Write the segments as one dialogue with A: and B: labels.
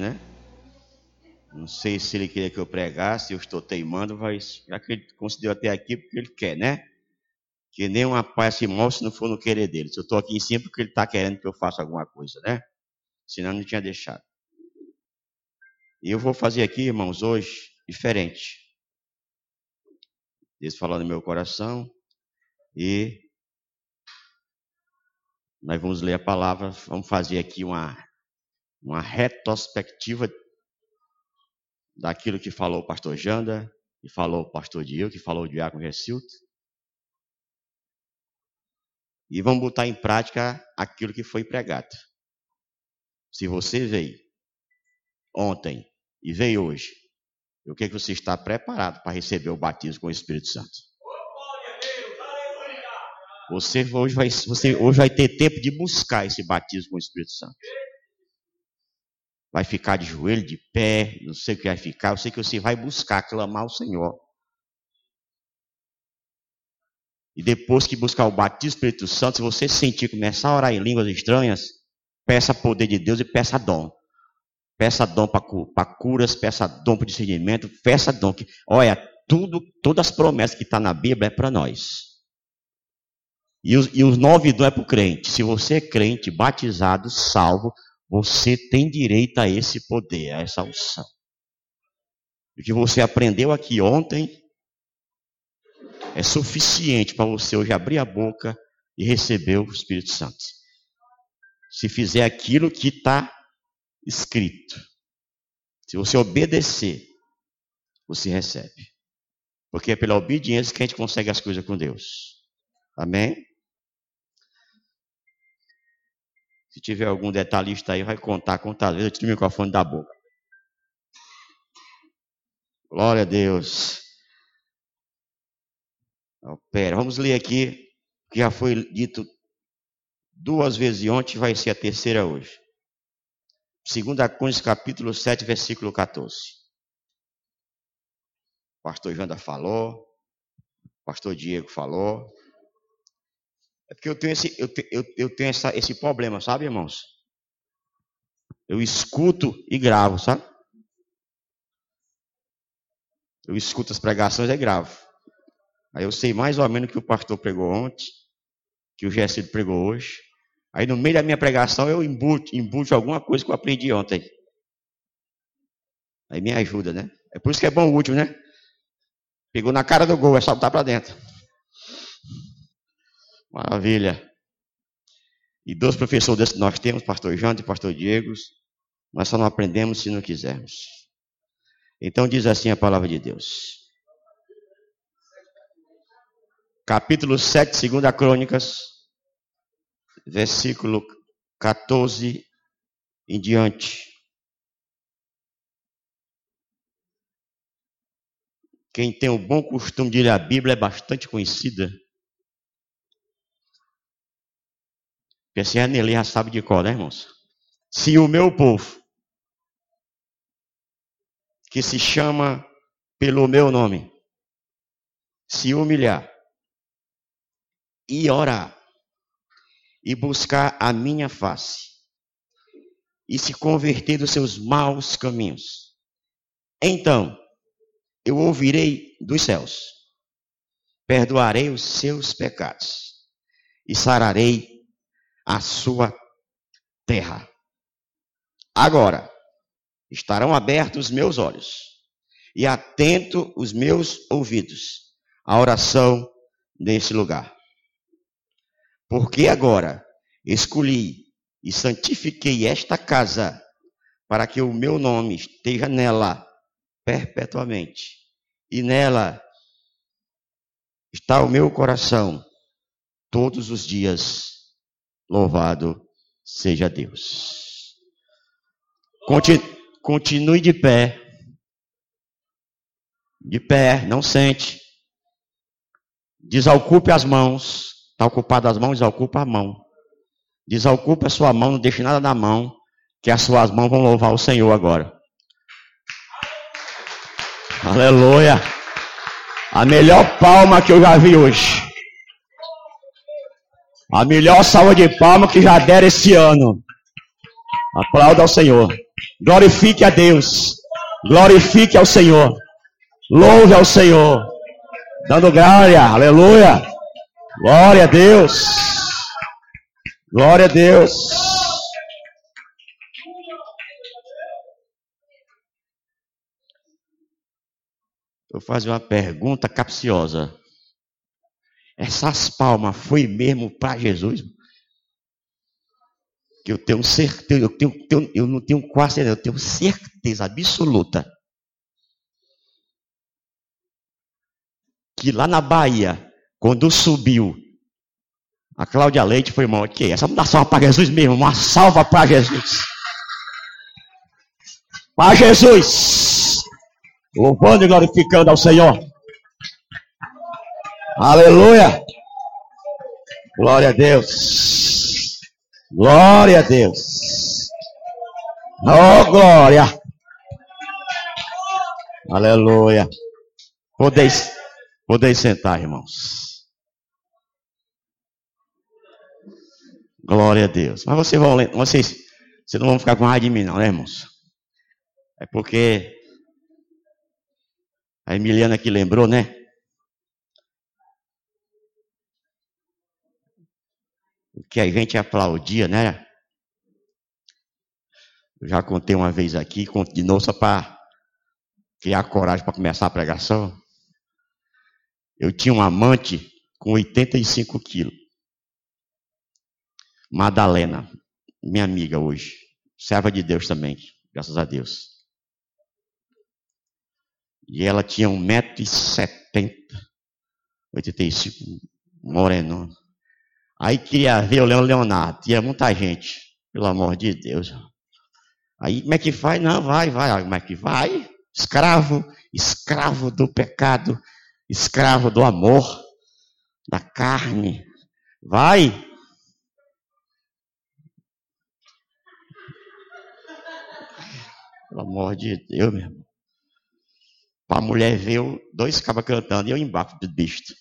A: né? Não sei se ele queria que eu pregasse, eu estou teimando, mas já que ele considerou até aqui, porque ele quer, né? Que nem uma paz se move se não for no querer dele. Se eu estou aqui em cima, porque ele está querendo que eu faça alguma coisa, né? Senão não tinha deixado. E eu vou fazer aqui, irmãos, hoje, diferente. Deus falou no meu coração e nós vamos ler a palavra, vamos fazer aqui uma, uma retrospectiva daquilo que falou o pastor Janda, que falou o pastor Diego, que falou o diácono Recilto. E vamos botar em prática aquilo que foi pregado. Se você veio ontem e veio hoje, o que, é que você está preparado para receber o batismo com o Espírito Santo? Você hoje, vai, você hoje vai ter tempo de buscar esse batismo com o Espírito Santo vai ficar de joelho, de pé, não sei o que vai ficar, eu sei que você vai buscar, clamar ao Senhor. E depois que buscar o batismo do Espírito Santo, se você sentir começar a orar em línguas estranhas, peça poder de Deus e peça dom. Peça dom para curas, peça dom para discernimento, peça dom. Que, olha, tudo, todas as promessas que estão tá na Bíblia é para nós. E os, e os nove dons é para o crente. Se você é crente, batizado, salvo, você tem direito a esse poder, a essa unção. O que você aprendeu aqui ontem é suficiente para você hoje abrir a boca e receber o Espírito Santo. Se fizer aquilo que está escrito, se você obedecer, você recebe. Porque é pela obediência que a gente consegue as coisas com Deus. Amém? Se tiver algum detalhista aí, vai contar quantas vezes eu tiro o microfone da boca. Glória a Deus. pera, vamos ler aqui, que já foi dito duas vezes ontem, vai ser a terceira hoje. 2 Coríntios capítulo 7, versículo 14. O pastor Janda falou, o pastor Diego falou, é porque eu tenho esse, eu, eu, eu tenho essa, esse problema, sabe, irmãos? Eu escuto e gravo, sabe? Eu escuto as pregações e gravo. Aí eu sei mais ou menos o que o pastor pregou ontem, que o Gersido pregou hoje. Aí no meio da minha pregação eu embute, embute alguma coisa que eu aprendi ontem. Aí me ajuda, né? É por isso que é bom o último, né? Pegou na cara do gol, é saltar para dentro. Maravilha. E dois professores nós temos, pastor Jante e pastor Diego, nós só não aprendemos se não quisermos. Então diz assim a palavra de Deus. Capítulo 7, segunda Crônicas, versículo 14 em diante. Quem tem o bom costume de ler a Bíblia é bastante conhecida. Porque se a Nelly já sabe de qual, né, irmãos? Se o meu povo, que se chama pelo meu nome, se humilhar e orar e buscar a minha face e se converter dos seus maus caminhos, então eu ouvirei dos céus, perdoarei os seus pecados e sararei a sua terra. Agora, estarão abertos os meus olhos e atento os meus ouvidos à oração nesse lugar. Porque agora escolhi e santifiquei esta casa para que o meu nome esteja nela perpetuamente. E nela está o meu coração todos os dias Louvado seja Deus. Continue de pé. De pé, não sente. Desocupe as mãos. Está ocupado as mãos, desocupa a mão. Desocupe a sua mão, não deixe nada na mão, que as suas mãos vão louvar o Senhor agora. Aleluia. A melhor palma que eu já vi hoje. A melhor salva de palmas que já deram esse ano. Aplauda ao Senhor. Glorifique a Deus. Glorifique ao Senhor. Louve ao Senhor. Dando glória. Aleluia. Glória a Deus. Glória a Deus. Eu fazer uma pergunta capciosa. Essas palmas foi mesmo para Jesus? Que eu tenho certeza, eu, tenho, tenho, eu não tenho quase certeza, eu tenho certeza absoluta que lá na Bahia, quando subiu, a Cláudia Leite foi mal. Que essa não dá salva para Jesus mesmo, uma salva para Jesus. Para Jesus. Louvando e glorificando ao Senhor. Aleluia. Glória a Deus. Glória a Deus. Oh, glória. Aleluia. Podeis, podeis sentar, irmãos. Glória a Deus. Mas vocês vão, vocês, vocês não vão ficar com raiva de mim, não, né, irmãos? É porque a Emiliana aqui lembrou, né? Que a gente aplaudia, né? Eu já contei uma vez aqui, novo só para criar coragem para começar a pregação. Eu tinha um amante com 85 quilos. Madalena, minha amiga hoje. Serva de Deus também, graças a Deus. E ela tinha 1,70m, 85, moreno. Aí queria ver o Leão Leonardo, tinha muita gente, pelo amor de Deus. Aí como é que faz? Não, vai, vai. Como é que vai? Escravo, escravo do pecado, escravo do amor, da carne. Vai. Pelo amor de Deus, meu irmão. Para a mulher ver dois cabas cantando e eu embaixo do bicho.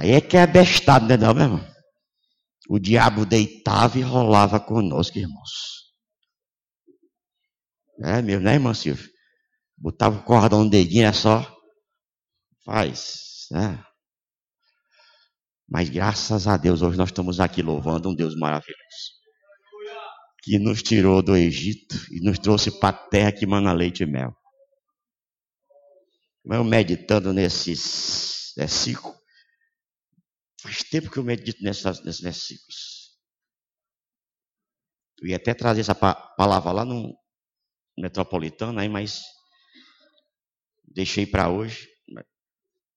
A: Aí é que é bestado, né, não, meu irmão? O diabo deitava e rolava conosco, irmãos. É mesmo, né, irmão Silvio? Botava o cordão no dedinho, é só. Faz, né? Mas graças a Deus, hoje nós estamos aqui louvando um Deus maravilhoso que nos tirou do Egito e nos trouxe para a terra que mana leite e mel. Eu meditando nesses versículos, faz tempo que eu medito nessas, nesses versículos. Eu ia até trazer essa palavra lá no Metropolitano, aí, mas deixei para hoje,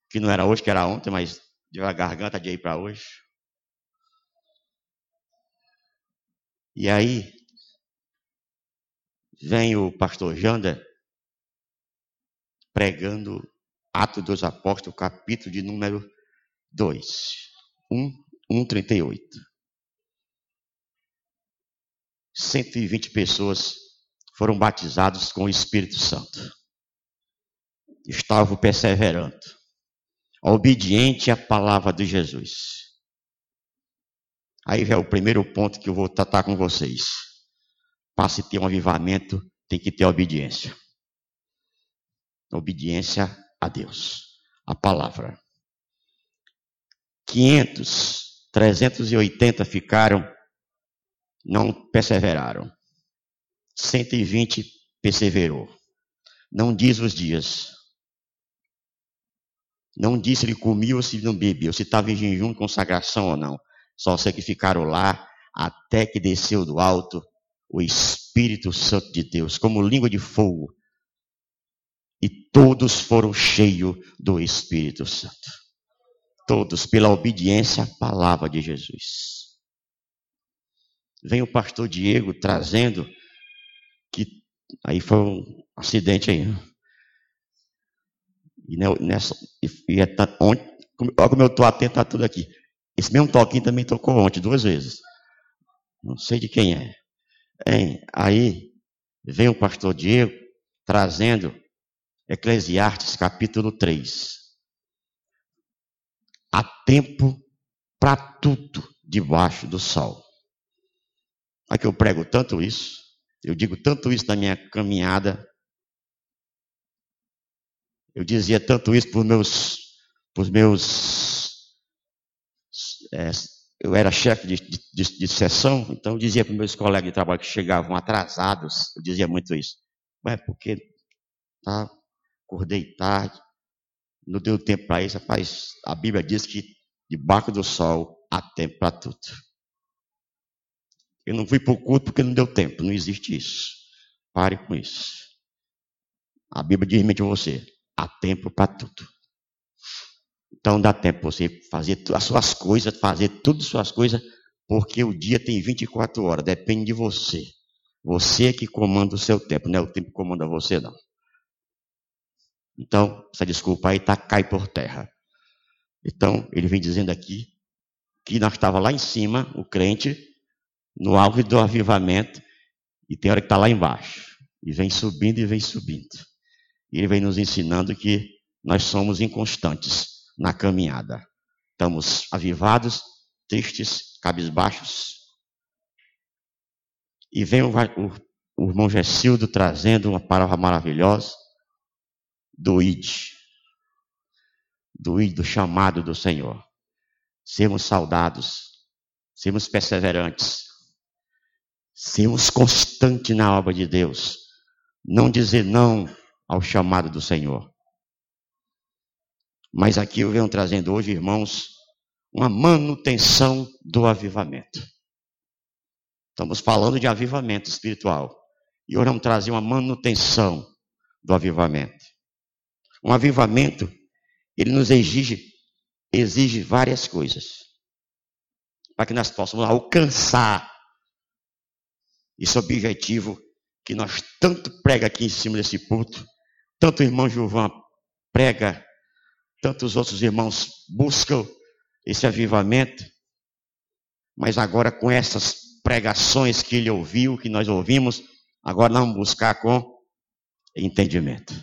A: que não era hoje, que era ontem, mas deu a garganta de ir para hoje. E aí, vem o pastor Jander pregando Atos dos Apóstolos, capítulo de número 2, 1, 1, 38. 120 pessoas foram batizadas com o Espírito Santo. Estavam perseverando, obediente à palavra de Jesus. Aí é o primeiro ponto que eu vou tratar com vocês. Para se ter um avivamento, tem que ter obediência. Obediência a Deus, a palavra. 500, 380 ficaram, não perseveraram. 120 perseverou. Não diz os dias. Não diz se ele comia ou se não bebeu, se estava em jejum, consagração ou não. Só sei que ficaram lá até que desceu do alto o Espírito Santo de Deus, como língua de fogo. E todos foram cheios do Espírito Santo. Todos, pela obediência à palavra de Jesus. Vem o pastor Diego trazendo que aí foi um acidente aí. E nessa e é, olha como eu estou atento a tudo aqui. Esse mesmo toquinho também tocou ontem, duas vezes. Não sei de quem é. Hein? Aí vem o pastor Diego trazendo Eclesiastes capítulo 3. Há tempo para tudo debaixo do sol. Aqui que eu prego tanto isso, eu digo tanto isso na minha caminhada. Eu dizia tanto isso para os meus, pros meus é, eu era chefe de, de, de, sessão, então eu dizia para meus colegas de trabalho que chegavam atrasados, eu dizia muito isso. Ué, porque tá, acordei tarde, não deu tempo para isso. Rapaz, a Bíblia diz que debaixo do sol há tempo para tudo. Eu não fui para o culto porque não deu tempo, não existe isso. Pare com isso. A Bíblia diz mente você, há tempo para tudo. Então dá tempo você fazer as suas coisas, fazer todas as suas coisas, porque o dia tem 24 horas, depende de você. Você é que comanda o seu tempo, não é o tempo que comanda você, não. Então, essa desculpa aí tá, cai por terra. Então, ele vem dizendo aqui que nós estava lá em cima, o crente, no auge do avivamento, e tem hora que está lá embaixo. E vem subindo e vem subindo. E ele vem nos ensinando que nós somos inconstantes na caminhada. Estamos avivados, tristes, cabisbaixos. E vem o, o, o irmão Gessildo trazendo uma palavra maravilhosa do id, do id, do chamado do Senhor. Sermos saudados, sermos perseverantes, sermos constantes na obra de Deus, não dizer não ao chamado do Senhor. Mas aqui eu venho trazendo hoje, irmãos, uma manutenção do avivamento. Estamos falando de avivamento espiritual. E hoje vamos trazer uma manutenção do avivamento. Um avivamento, ele nos exige, exige várias coisas. Para que nós possamos alcançar esse objetivo que nós tanto prega aqui em cima desse púlpito, tanto o irmão Gilvan prega, tantos outros irmãos buscam esse avivamento, mas agora com essas pregações que ele ouviu, que nós ouvimos, agora nós vamos buscar com entendimento.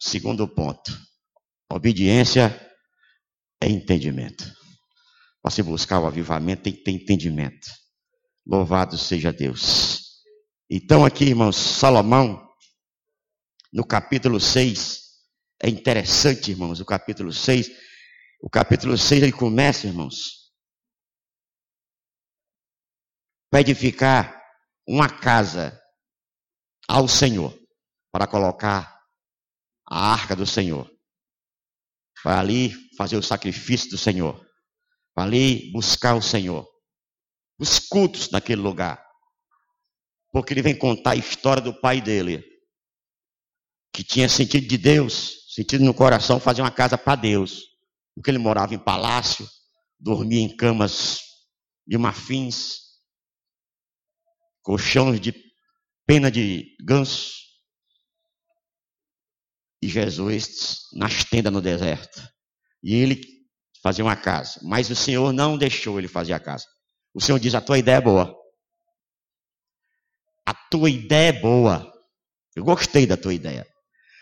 A: Segundo ponto, obediência é entendimento. Para se buscar o avivamento tem que ter entendimento. Louvado seja Deus. Então, aqui, irmãos, Salomão, no capítulo 6, é interessante, irmãos, o capítulo 6. O capítulo 6 ele começa, irmãos, para edificar uma casa ao Senhor, para colocar a arca do Senhor. Para ali fazer o sacrifício do Senhor. Para ali buscar o Senhor. Os cultos naquele lugar. Porque ele vem contar a história do pai dele. Que tinha sentido de Deus, sentido no coração fazer uma casa para Deus. Porque ele morava em palácio, dormia em camas de marfins, colchões de pena de ganso e Jesus nas tendas no deserto. E ele fazia uma casa. Mas o Senhor não deixou ele fazer a casa. O Senhor diz: A tua ideia é boa. A tua ideia é boa. Eu gostei da tua ideia.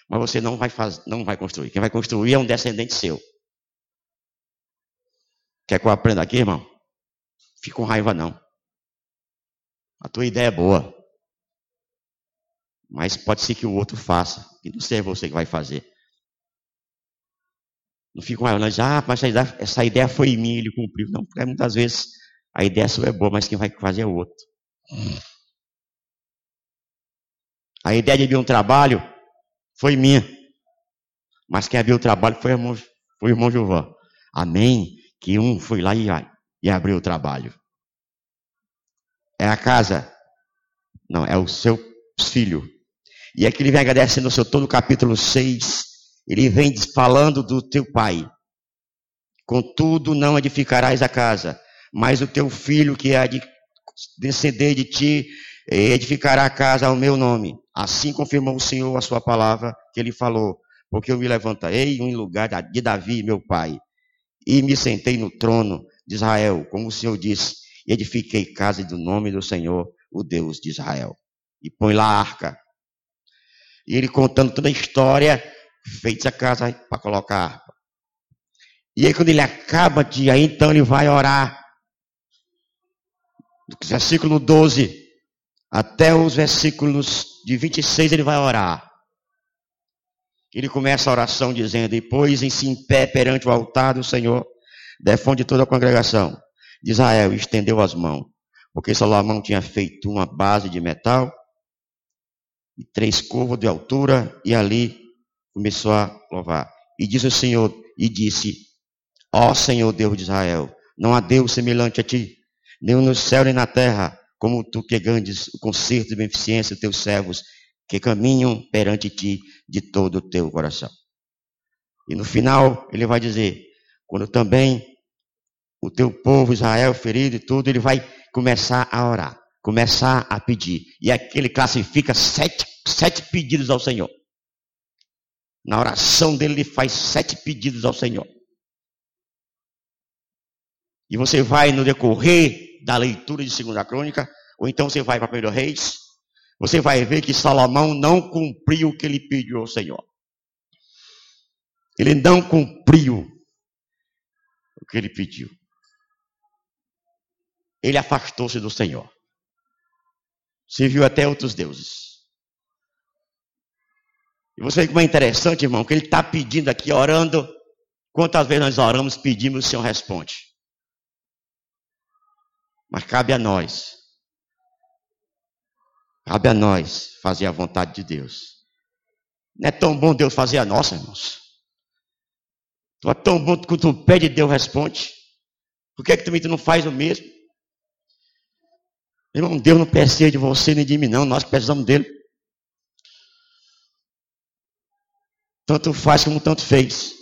A: Mas você não vai, não vai construir. Quem vai construir é um descendente seu. Quer que eu aprenda aqui, irmão? Fica com raiva, não. A tua ideia é boa. Mas pode ser que o outro faça, e não seja você que vai fazer. Não fica com ela, ah, mas essa ideia, essa ideia foi minha, ele cumpriu. Não, porque muitas vezes a ideia sua é boa, mas quem vai fazer é o outro. A ideia de abrir um trabalho foi minha. Mas quem abriu o trabalho foi o irmão, foi o irmão Gilvão. Amém? Que um foi lá e, e abriu o trabalho. É a casa? Não, é o seu filho. E aqui ele vem agradecendo o seu todo capítulo 6. Ele vem falando do teu pai. Contudo, não edificarás a casa, mas o teu filho que há de descender de ti edificará a casa ao meu nome. Assim confirmou o Senhor a sua palavra que ele falou. Porque eu me levantarei em lugar de Davi, meu pai, e me sentei no trono de Israel, como o Senhor disse, e edifiquei casa do nome do Senhor, o Deus de Israel. E põe lá a arca e ele contando toda a história, fez a casa para colocar. E aí quando ele acaba de aí, então ele vai orar. do versículo 12 até os versículos de 26, ele vai orar. Ele começa a oração dizendo: E pôs-se em pé perante o altar do Senhor, defronte de toda a congregação de Israel, estendeu as mãos, porque Salomão tinha feito uma base de metal e três curvas de altura, e ali começou a louvar. E disse o Senhor, e disse: Ó Senhor Deus de Israel, não há Deus semelhante a ti, nem no céu nem na terra, como tu que gandes o conserto e beneficência dos teus servos, que caminham perante ti de todo o teu coração. E no final, ele vai dizer: quando também o teu povo Israel ferido e tudo, ele vai começar a orar, começar a pedir. E aqui ele classifica sete, sete pedidos ao Senhor. Na oração dele, ele faz sete pedidos ao Senhor. E você vai no decorrer da leitura de Segunda Crônica, ou então você vai para Primeiro Reis, você vai ver que Salomão não cumpriu o que ele pediu ao Senhor. Ele não cumpriu o que ele pediu. Ele afastou-se do Senhor. Serviu até outros deuses. E você vê como é interessante, irmão, que ele está pedindo aqui, orando. Quantas vezes nós oramos, pedimos, o Senhor responde. Mas cabe a nós. Cabe a nós fazer a vontade de Deus. Não é tão bom Deus fazer a nossa, irmãos. Não é tão bom que tu pede Deus responde. Por que, é que também tu não faz o mesmo? Irmão, Deus não precisa de você nem de mim, não. Nós precisamos dele. Tanto faz como tanto fez.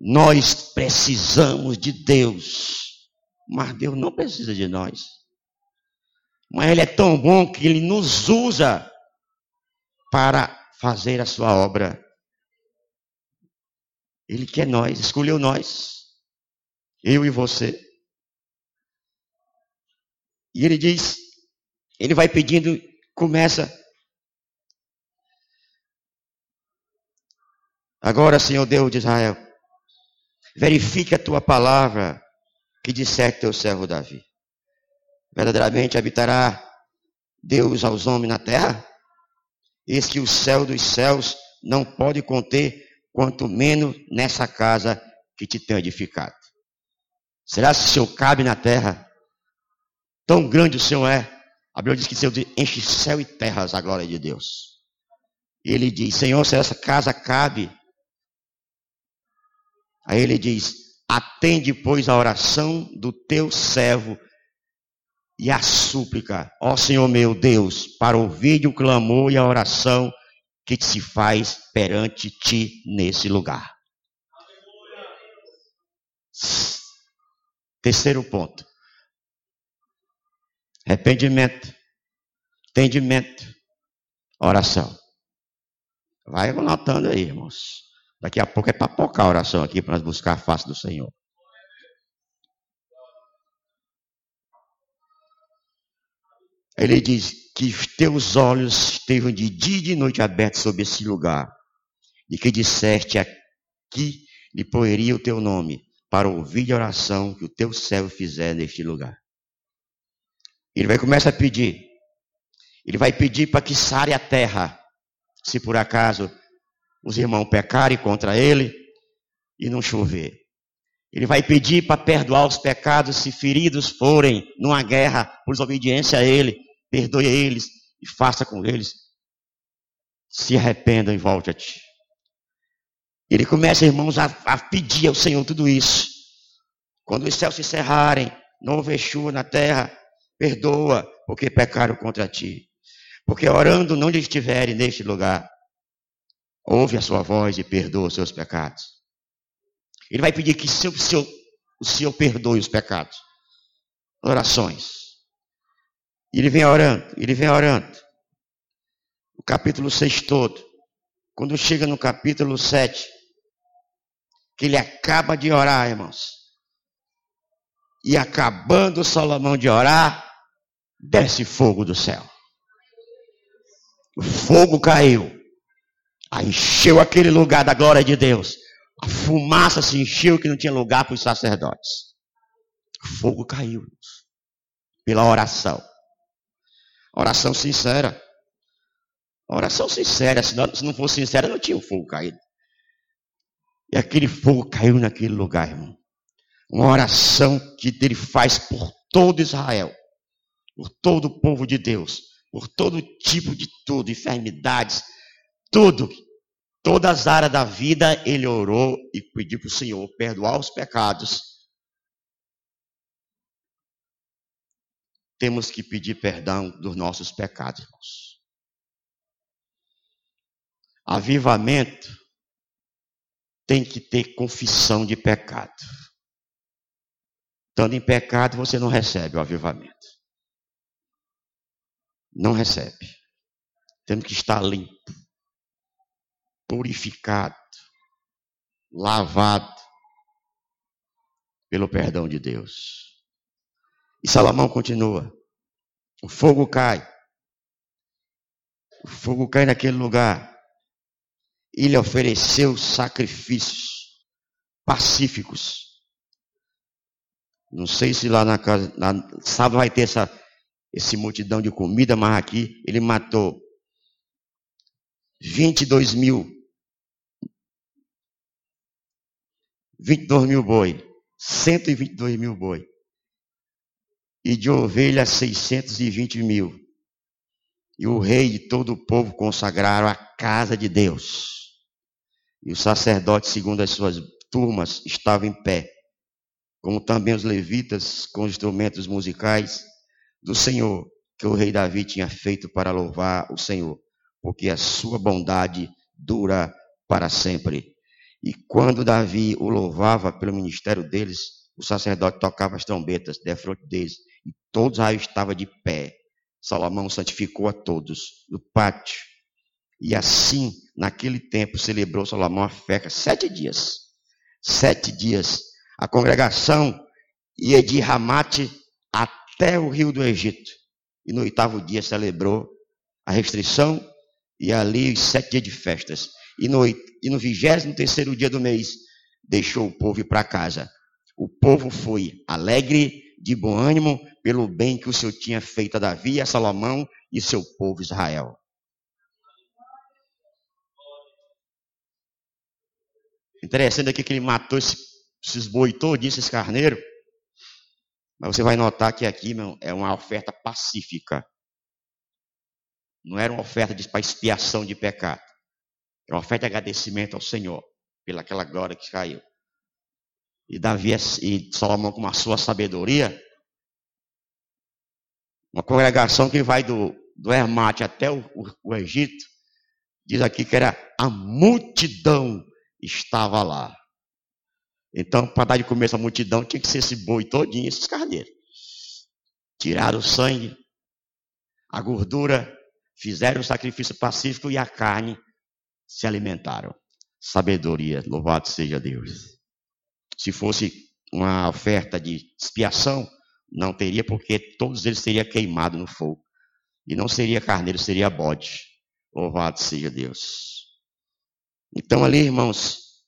A: Nós precisamos de Deus. Mas Deus não precisa de nós. Mas Ele é tão bom que Ele nos usa para fazer a sua obra. Ele quer nós, escolheu nós. Eu e você. E ele diz, ele vai pedindo, começa. Agora, Senhor Deus de Israel, verifique a tua palavra que disseste teu servo Davi. Verdadeiramente habitará Deus aos homens na terra? Eis que o céu dos céus não pode conter, quanto menos nessa casa que te tenho edificado. Será que o Senhor cabe na terra? Tão grande o Senhor é. A Bíblia diz que o Senhor enche céu e terras a glória de Deus. E ele diz: Senhor, se essa casa cabe. Aí ele diz: Atende, pois, a oração do teu servo e a súplica, ó Senhor meu Deus, para ouvir o clamor e a oração que se faz perante ti nesse lugar. Terceiro ponto. Arrependimento, entendimento, oração. Vai anotando aí, irmãos. Daqui a pouco é papocar a oração aqui para nós buscar a face do Senhor. Ele diz que teus olhos estejam de dia e de noite abertos sobre esse lugar, e que disseste aqui lhe poeria o teu nome, para ouvir a oração que o teu servo fizer neste lugar. Ele vai começar a pedir. Ele vai pedir para que sare a terra, se por acaso os irmãos pecarem contra ele e não chover. Ele vai pedir para perdoar os pecados se feridos forem numa guerra por desobediência a ele. Perdoe eles e faça com eles. Se arrependam e volte a ti. Ele começa, irmãos, a, a pedir ao Senhor tudo isso. Quando os céus se cerrarem, não houver chuva na terra, perdoa, porque pecaram contra ti. Porque orando não estiverem neste lugar, ouve a sua voz e perdoa os seus pecados. Ele vai pedir que seu, seu, o Senhor perdoe os pecados. Orações. Ele vem orando, ele vem orando. O capítulo 6 todo. Quando chega no capítulo 7, que ele acaba de orar, irmãos. E acabando Salomão de orar, desce fogo do céu. O fogo caiu. Aí encheu aquele lugar da glória de Deus. A fumaça se encheu que não tinha lugar para os sacerdotes. O fogo caiu. pela oração. Oração sincera. Oração sincera, se não, se não fosse sincera, não tinha o fogo caído. E aquele fogo caiu naquele lugar, irmão. Uma oração que ele faz por todo Israel, por todo o povo de Deus, por todo tipo de tudo, enfermidades, tudo, todas as áreas da vida, ele orou e pediu para o Senhor perdoar os pecados. Temos que pedir perdão dos nossos pecados, irmãos. Avivamento tem que ter confissão de pecado. Estando em pecado, você não recebe o avivamento. Não recebe. Temos que estar limpo, purificado, lavado pelo perdão de Deus. E Salomão continua: o fogo cai. O fogo cai naquele lugar. Ele ofereceu sacrifícios pacíficos não sei se lá na casa, na, sábado vai ter essa esse multidão de comida, mas aqui ele matou 22 mil. 22 mil boi. 122 mil boi. E de ovelhas 620 mil. E o rei e todo o povo consagraram a casa de Deus. E o sacerdote, segundo as suas turmas, estava em pé como também os levitas com os instrumentos musicais do Senhor, que o rei Davi tinha feito para louvar o Senhor, porque a sua bondade dura para sempre. E quando Davi o louvava pelo ministério deles, o sacerdote tocava as trombetas defronte deles, e todos aí estavam de pé. Salomão santificou a todos no pátio. E assim, naquele tempo, celebrou Salomão a festa sete dias. Sete dias a congregação ia de Ramate até o rio do Egito. E no oitavo dia celebrou a restrição e ali os sete dias de festas. E no, e no vigésimo terceiro dia do mês, deixou o povo ir para casa. O povo foi alegre, de bom ânimo, pelo bem que o Senhor tinha feito a Davi, a Salomão e seu povo Israel. Interessante aqui que ele matou esse esses boi todinhos, esses carneiros. Mas você vai notar que aqui, meu, é uma oferta pacífica. Não era uma oferta para expiação de pecado. É uma oferta de agradecimento ao Senhor pela aquela glória que caiu. E Davi e Salomão, com a sua sabedoria, uma congregação que vai do, do Hermate até o, o, o Egito, diz aqui que era a multidão estava lá. Então, para dar de comer essa multidão, tinha que ser esse boi todinho, esses carneiros. Tiraram o sangue, a gordura, fizeram o sacrifício pacífico e a carne se alimentaram. Sabedoria, louvado seja Deus. Se fosse uma oferta de expiação, não teria, porque todos eles seriam queimados no fogo. E não seria carneiro, seria bode. Louvado seja Deus. Então, ali, irmãos,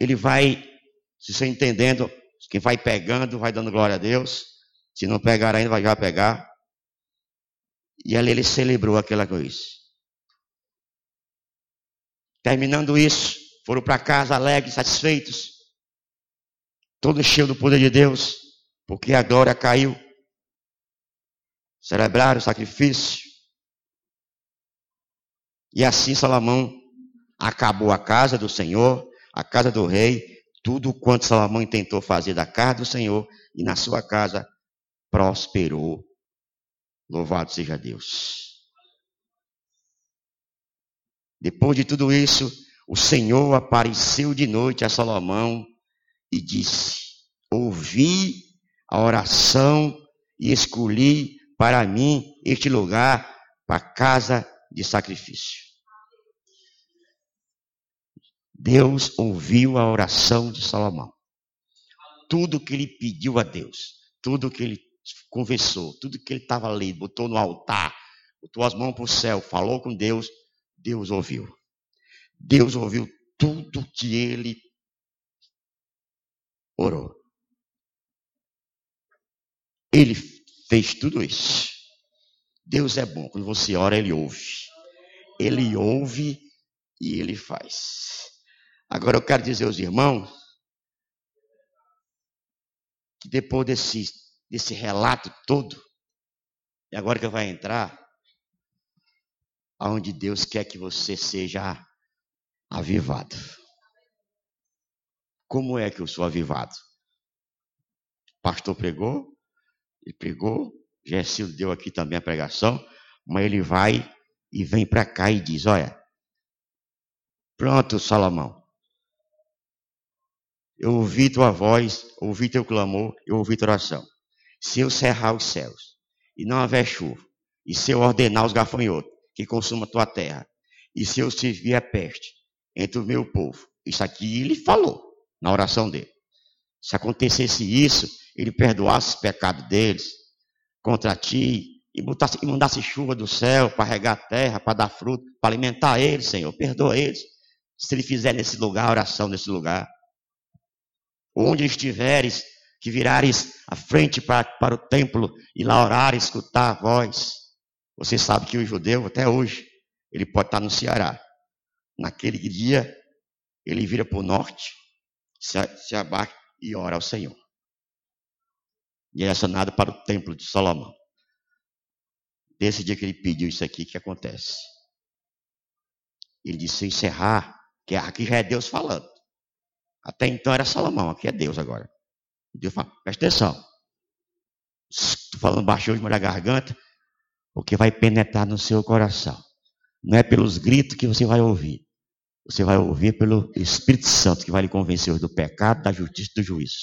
A: ele vai, se você entendendo, quem vai pegando, vai dando glória a Deus. Se não pegar ainda, vai já pegar. E ali ele celebrou aquela coisa. Terminando isso, foram para casa alegres, satisfeitos, todos cheios do poder de Deus, porque a glória caiu. Celebraram o sacrifício. E assim Salomão acabou a casa do Senhor, a casa do rei, tudo quanto Salomão tentou fazer da casa do Senhor e na sua casa prosperou. Louvado seja Deus. Depois de tudo isso, o Senhor apareceu de noite a Salomão e disse: Ouvi a oração e escolhi para mim este lugar para casa de sacrifício. Deus ouviu a oração de Salomão. Tudo que ele pediu a Deus, tudo que ele conversou, tudo que ele estava ali, botou no altar, botou as mãos para o céu, falou com Deus, Deus ouviu. Deus ouviu tudo que ele orou. Ele fez tudo isso. Deus é bom. Quando você ora, Ele ouve. Ele ouve e Ele faz. Agora eu quero dizer aos irmãos que depois desse, desse relato todo, e agora que vai entrar aonde Deus quer que você seja avivado. Como é que eu sou avivado? O pastor pregou, ele pregou, Gersildo deu aqui também a pregação, mas ele vai e vem para cá e diz: Olha, pronto, Salomão. Eu ouvi tua voz, ouvi teu clamor, eu ouvi tua oração. Se eu cerrar os céus e não haver chuva, e se eu ordenar os gafanhotos que consumam tua terra, e se eu servir a peste entre o meu povo, isso aqui ele falou na oração dele. Se acontecesse isso, ele perdoasse os pecados deles contra ti e, botasse, e mandasse chuva do céu para regar a terra, para dar fruto, para alimentar eles, Senhor. Perdoa eles. Se ele fizer nesse lugar, oração nesse lugar. Onde estiveres, que virares a frente para, para o templo e lá orar escutar a voz. Você sabe que o judeu, até hoje, ele pode estar no Ceará. Naquele dia, ele vira para o norte, se, se abate e ora ao Senhor. Direcionado para o templo de Salomão. Desse dia que ele pediu isso aqui, que acontece? Ele disse encerrar, que aqui já é Deus falando. Até então era Salomão, aqui é Deus agora. Deus fala, presta atenção. Estou falando baixo hoje, a garganta, porque vai penetrar no seu coração. Não é pelos gritos que você vai ouvir, você vai ouvir pelo Espírito Santo que vai lhe convencer do pecado, da justiça e do juízo.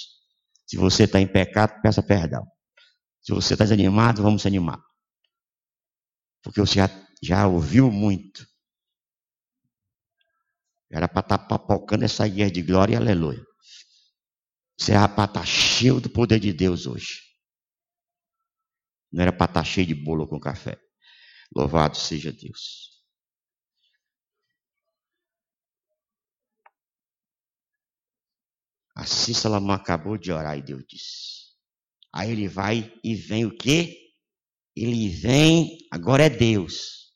A: Se você está em pecado, peça perdão. Se você está desanimado, vamos se animar. Porque você já, já ouviu muito. Era para estar tá papocando essa guerra de glória e aleluia. Você era para estar cheio do poder de Deus hoje. Não era para estar tá cheio de bolo com café. Louvado seja Deus. Assim Salomão acabou de orar e Deus disse. Aí ele vai e vem o quê? Ele vem, agora é Deus.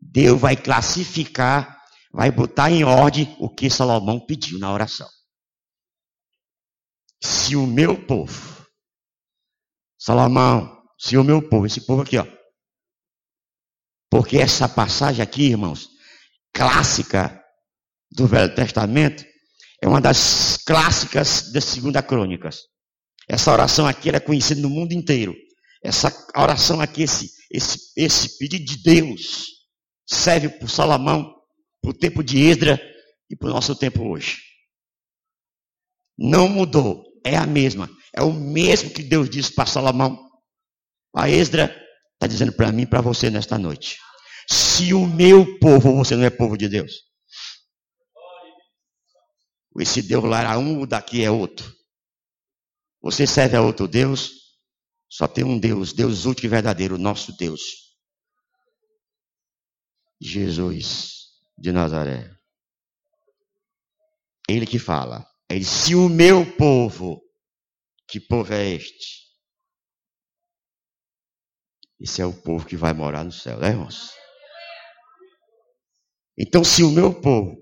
A: Deus vai classificar, vai botar em ordem o que Salomão pediu na oração. Se o meu povo, Salomão, se o meu povo, esse povo aqui, ó. Porque essa passagem aqui, irmãos, clássica do Velho Testamento, é uma das clássicas da Segunda Crônicas. Essa oração aqui é conhecida no mundo inteiro. Essa oração aqui, esse, esse, esse pedido de Deus, serve para Salomão, para o tempo de Esdra e para o nosso tempo hoje. Não mudou, é a mesma. É o mesmo que Deus disse para Salomão. A Esdra está dizendo para mim e para você nesta noite. Se o meu povo, você não é povo de Deus. Esse Deus lá era um, o daqui é outro. Você serve a outro Deus? Só tem um Deus, Deus único e verdadeiro, nosso Deus. Jesus de Nazaré. Ele que fala. Ele, se o meu povo, que povo é este? Esse é o povo que vai morar no céu, né, irmãos? Então, se o meu povo,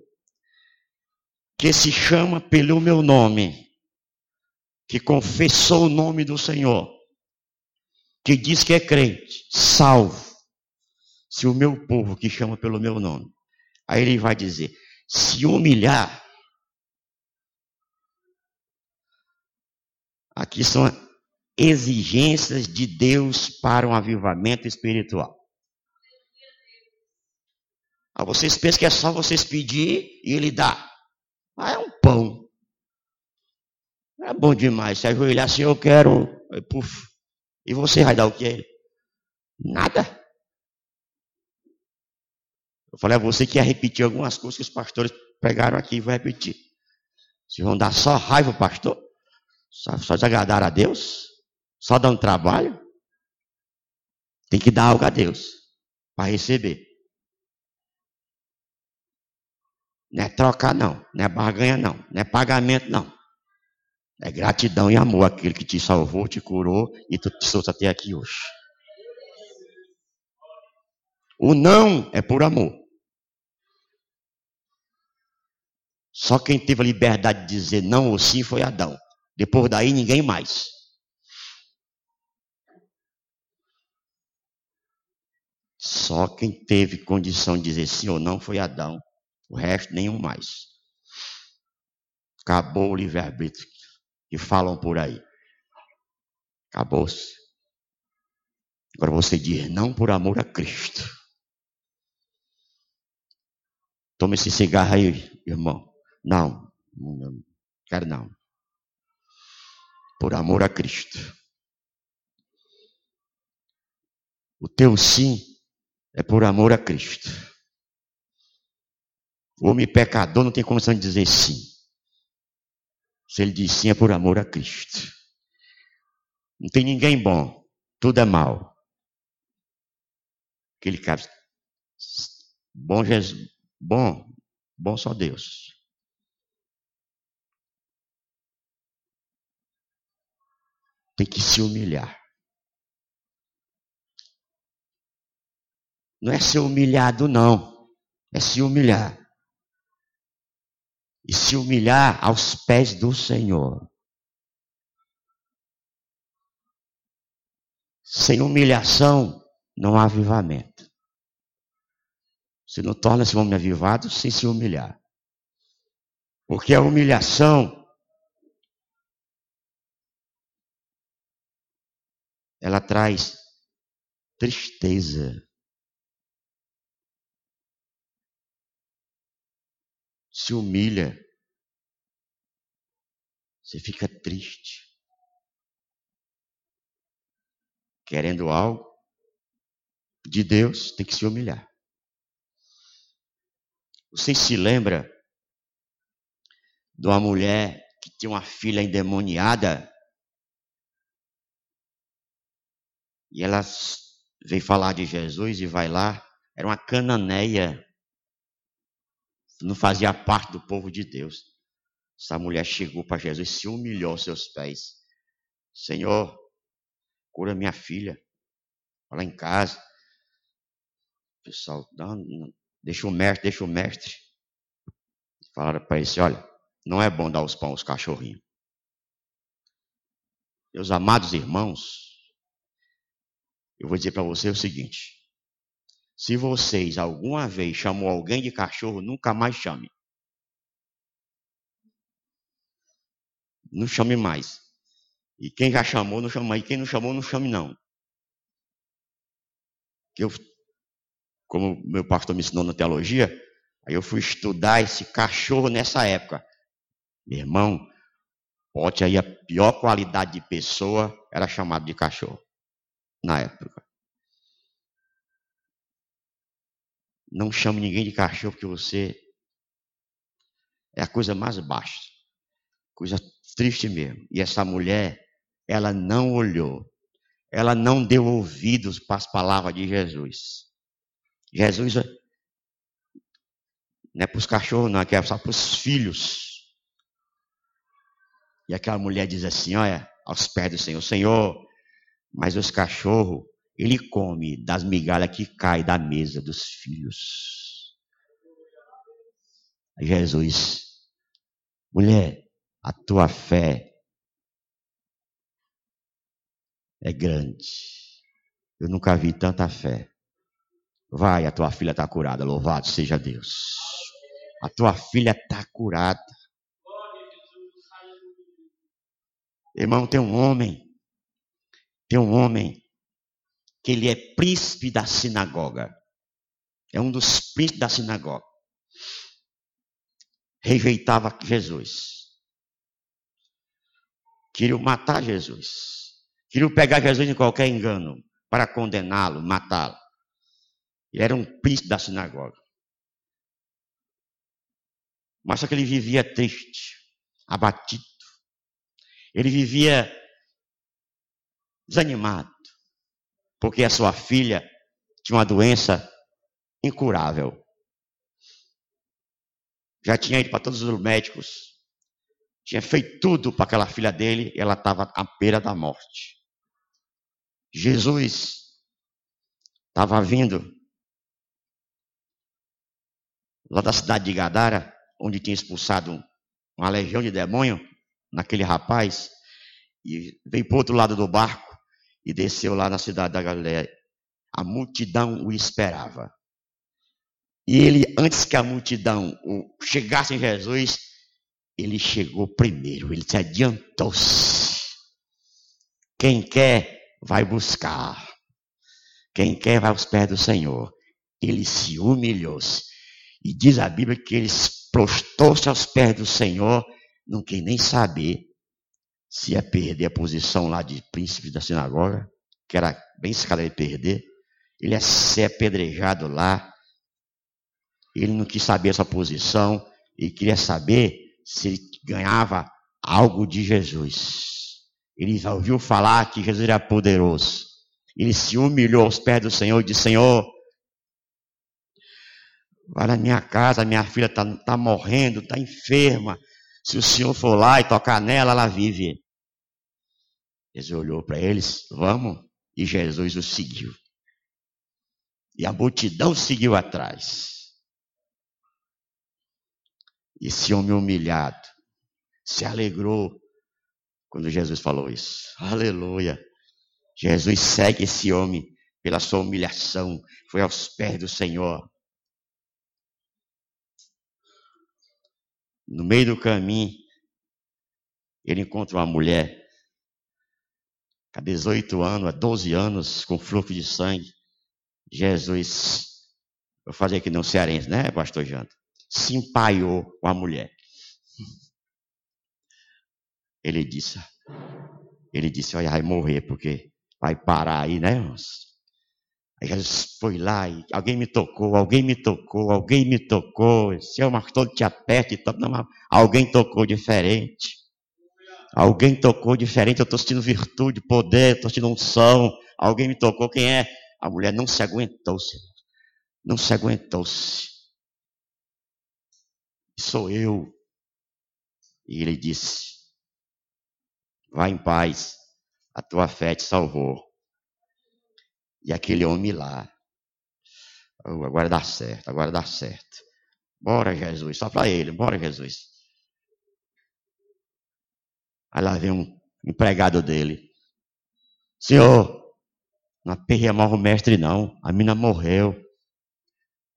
A: que se chama pelo meu nome, que confessou o nome do Senhor, que diz que é crente, salvo, se o meu povo que chama pelo meu nome, aí ele vai dizer, se humilhar, aqui são exigências de Deus para um avivamento espiritual. Ah, vocês pensam que é só vocês pedir e ele dá. Ah, é um pão. É bom demais. Se ajoelhar assim, eu quero. Puf. E você vai dar o que Nada. Eu falei a você que ia repetir algumas coisas que os pastores pregaram aqui. Vou repetir. Vocês vão dar só raiva, pastor? Só, só desagradar a Deus? Só dando trabalho? Tem que dar algo a Deus para receber. Não é trocar, não. Não é barganha, não. Não é pagamento, não. É gratidão e amor aquele que te salvou, te curou e tu te até aqui hoje. O não é por amor. Só quem teve a liberdade de dizer não ou sim foi Adão. Depois daí, ninguém mais. Só quem teve condição de dizer sim ou não foi Adão. O resto, nenhum mais. Acabou o livre-arbítrio que falam por aí. Acabou-se. Agora você diz não por amor a Cristo. Toma esse cigarro aí, irmão. Não, não quero não. Por amor a Cristo. O teu sim é por amor a Cristo. O homem pecador não tem condição de dizer sim. Se ele diz sim é por amor a Cristo. Não tem ninguém bom, tudo é mal. Aquele cara, bom Jesus, bom, bom só Deus. Tem que se humilhar. Não é ser humilhado, não. É se humilhar. E se humilhar aos pés do Senhor. Sem humilhação, não há avivamento. Você não torna esse homem avivado sem se humilhar. Porque a humilhação ela traz tristeza. Se humilha. Você fica triste. Querendo algo de Deus, tem que se humilhar. Você se lembra de uma mulher que tinha uma filha endemoniada E ela veio falar de Jesus e vai lá. Era uma cananeia. Não fazia parte do povo de Deus. Essa mulher chegou para Jesus e se humilhou aos seus pés. Senhor, cura minha filha. Lá em casa. Pessoal, não, não, deixa o mestre, deixa o mestre. Falaram para ele olha, não é bom dar os pão aos cachorrinhos. Meus amados irmãos, eu vou dizer para você o seguinte: se vocês alguma vez chamou alguém de cachorro, nunca mais chame. Não chame mais. E quem já chamou, não chama. E quem não chamou, não chame não. Que eu, como meu pastor me ensinou na teologia, aí eu fui estudar esse cachorro nessa época. Meu irmão, pode aí a pior qualidade de pessoa era chamado de cachorro na época. Não chame ninguém de cachorro porque você é a coisa mais baixa. Coisa triste mesmo. E essa mulher, ela não olhou. Ela não deu ouvidos para as palavras de Jesus. Jesus não é para os cachorros, não, é só para os filhos. E aquela mulher diz assim: olha, aos pés do Senhor, Senhor, mas os cachorros, ele come das migalhas que caem da mesa dos filhos. Jesus, mulher, a tua fé é grande. Eu nunca vi tanta fé. Vai, a tua filha está curada. Louvado seja Deus. A tua filha está curada. Irmão, tem um homem tem um homem que ele é príncipe da sinagoga. É um dos príncipes da sinagoga. Rejeitava Jesus. Queria matar Jesus. Queria pegar Jesus em qualquer engano para condená-lo, matá-lo. Ele era um príncipe da sinagoga. Mas só que ele vivia triste, abatido. Ele vivia desanimado, porque a sua filha tinha uma doença incurável. Já tinha ido para todos os médicos, tinha feito tudo para aquela filha dele, ela estava à beira da morte. Jesus estava vindo lá da cidade de Gadara, onde tinha expulsado uma legião de demônio naquele rapaz, e veio para o outro lado do barco e desceu lá na cidade da Galiléia. A multidão o esperava. E ele, antes que a multidão chegasse em Jesus, ele chegou primeiro, ele se adiantou-se. Quem quer, vai buscar. Quem quer, vai aos pés do Senhor. Ele se humilhou-se. E diz a Bíblia que ele prostou-se aos pés do Senhor, não quer nem saber se ia perder a posição lá de príncipe da sinagoga, que era bem escada de perder. Ele ia ser apedrejado lá. Ele não quis saber essa posição e queria saber se ele ganhava algo de Jesus. Ele ouviu falar que Jesus era poderoso. Ele se humilhou aos pés do Senhor e disse: Senhor, vai na minha casa, minha filha está tá morrendo, está enferma. Se o Senhor for lá e tocar nela, ela vive. Jesus olhou para eles, vamos, e Jesus o seguiu. E a multidão seguiu atrás. Esse homem humilhado se alegrou quando Jesus falou isso. Aleluia. Jesus segue esse homem pela sua humilhação, foi aos pés do Senhor. No meio do caminho, ele encontra uma mulher, há 18 anos, há 12 anos, com fluxo de sangue. Jesus, vou fazer aqui no cearense, né, pastor Janta? se empaiou com a mulher. Ele disse, ele disse, olha, vai morrer, porque vai parar aí, né, irmãos? Aí Jesus foi lá e alguém me tocou, alguém me tocou, alguém me tocou. Se eu todo te e não, alguém tocou diferente. Alguém tocou diferente, eu estou sentindo virtude, poder, estou sentindo unção. Alguém me tocou, quem é? A mulher não se aguentou, Senhor. Não se aguentou-se sou eu. E ele disse: Vá em paz, a tua fé te salvou. E aquele homem lá, oh, agora dá certo, agora dá certo. Bora, Jesus, só para ele, bora, Jesus. Aí lá vem um empregado dele. Senhor, não aperreia mal o mestre, não. A mina morreu.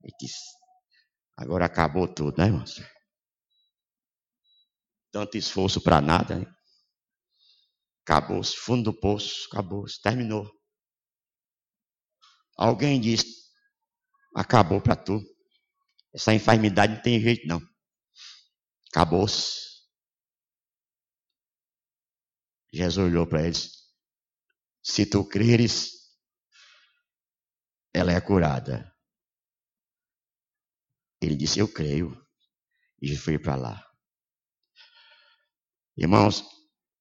A: Ele disse, Agora acabou tudo, né, irmãos? Tanto esforço para nada, né? Acabou-se, fundo do poço, acabou-se, terminou. Alguém disse, acabou para tu. Essa enfermidade não tem jeito, não. Acabou-se. Jesus olhou para eles. Se tu creres, ela é curada. Ele disse: Eu creio. E foi para lá. Irmãos,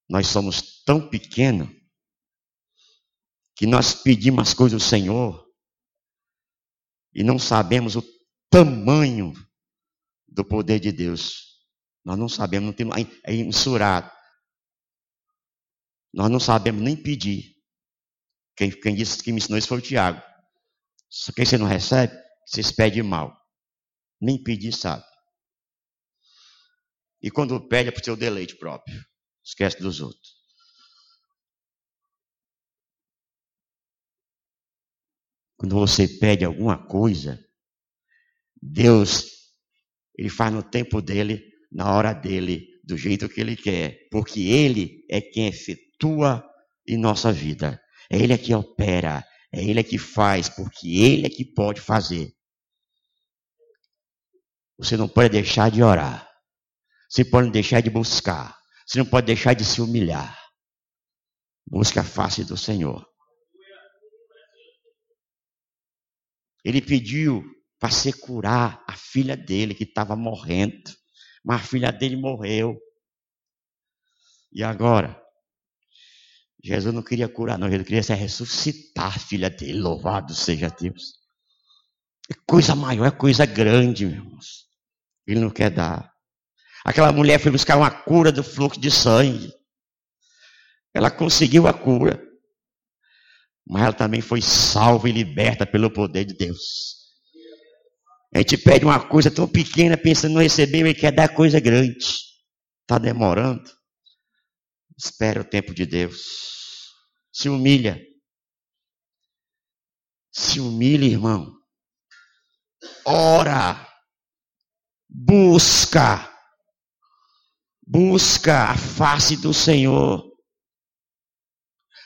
A: nós somos tão pequenos que nós pedimos as coisas do Senhor e não sabemos o tamanho do poder de Deus. Nós não sabemos, não temos, é mensurado. Nós não sabemos nem pedir. Quem, quem disse que me ensinou isso foi o Tiago. Só que você não recebe, vocês pedem mal nem pedir sabe. E quando pede é para o seu deleite próprio. Esquece dos outros. Quando você pede alguma coisa, Deus, Ele faz no tempo dele, na hora dele, do jeito que Ele quer. Porque Ele é quem efetua em nossa vida. É Ele é que opera. É Ele é que faz, porque Ele é que pode fazer. Você não pode deixar de orar. Você pode deixar de buscar. Você não pode deixar de se humilhar. Busca a face do Senhor. Ele pediu para se curar a filha dele que estava morrendo. Mas a filha dele morreu. E agora? Jesus não queria curar, não. Ele queria se ressuscitar a filha dele. Louvado seja Deus. É coisa maior, é coisa grande, meus irmãos. Ele não quer dar. Aquela mulher foi buscar uma cura do fluxo de sangue. Ela conseguiu a cura. Mas ela também foi salva e liberta pelo poder de Deus. A gente pede uma coisa tão pequena, pensando em receber, e quer dar coisa grande. Está demorando. Espere o tempo de Deus. Se humilha. Se humilha, irmão. Ora. Busca. Busca a face do Senhor.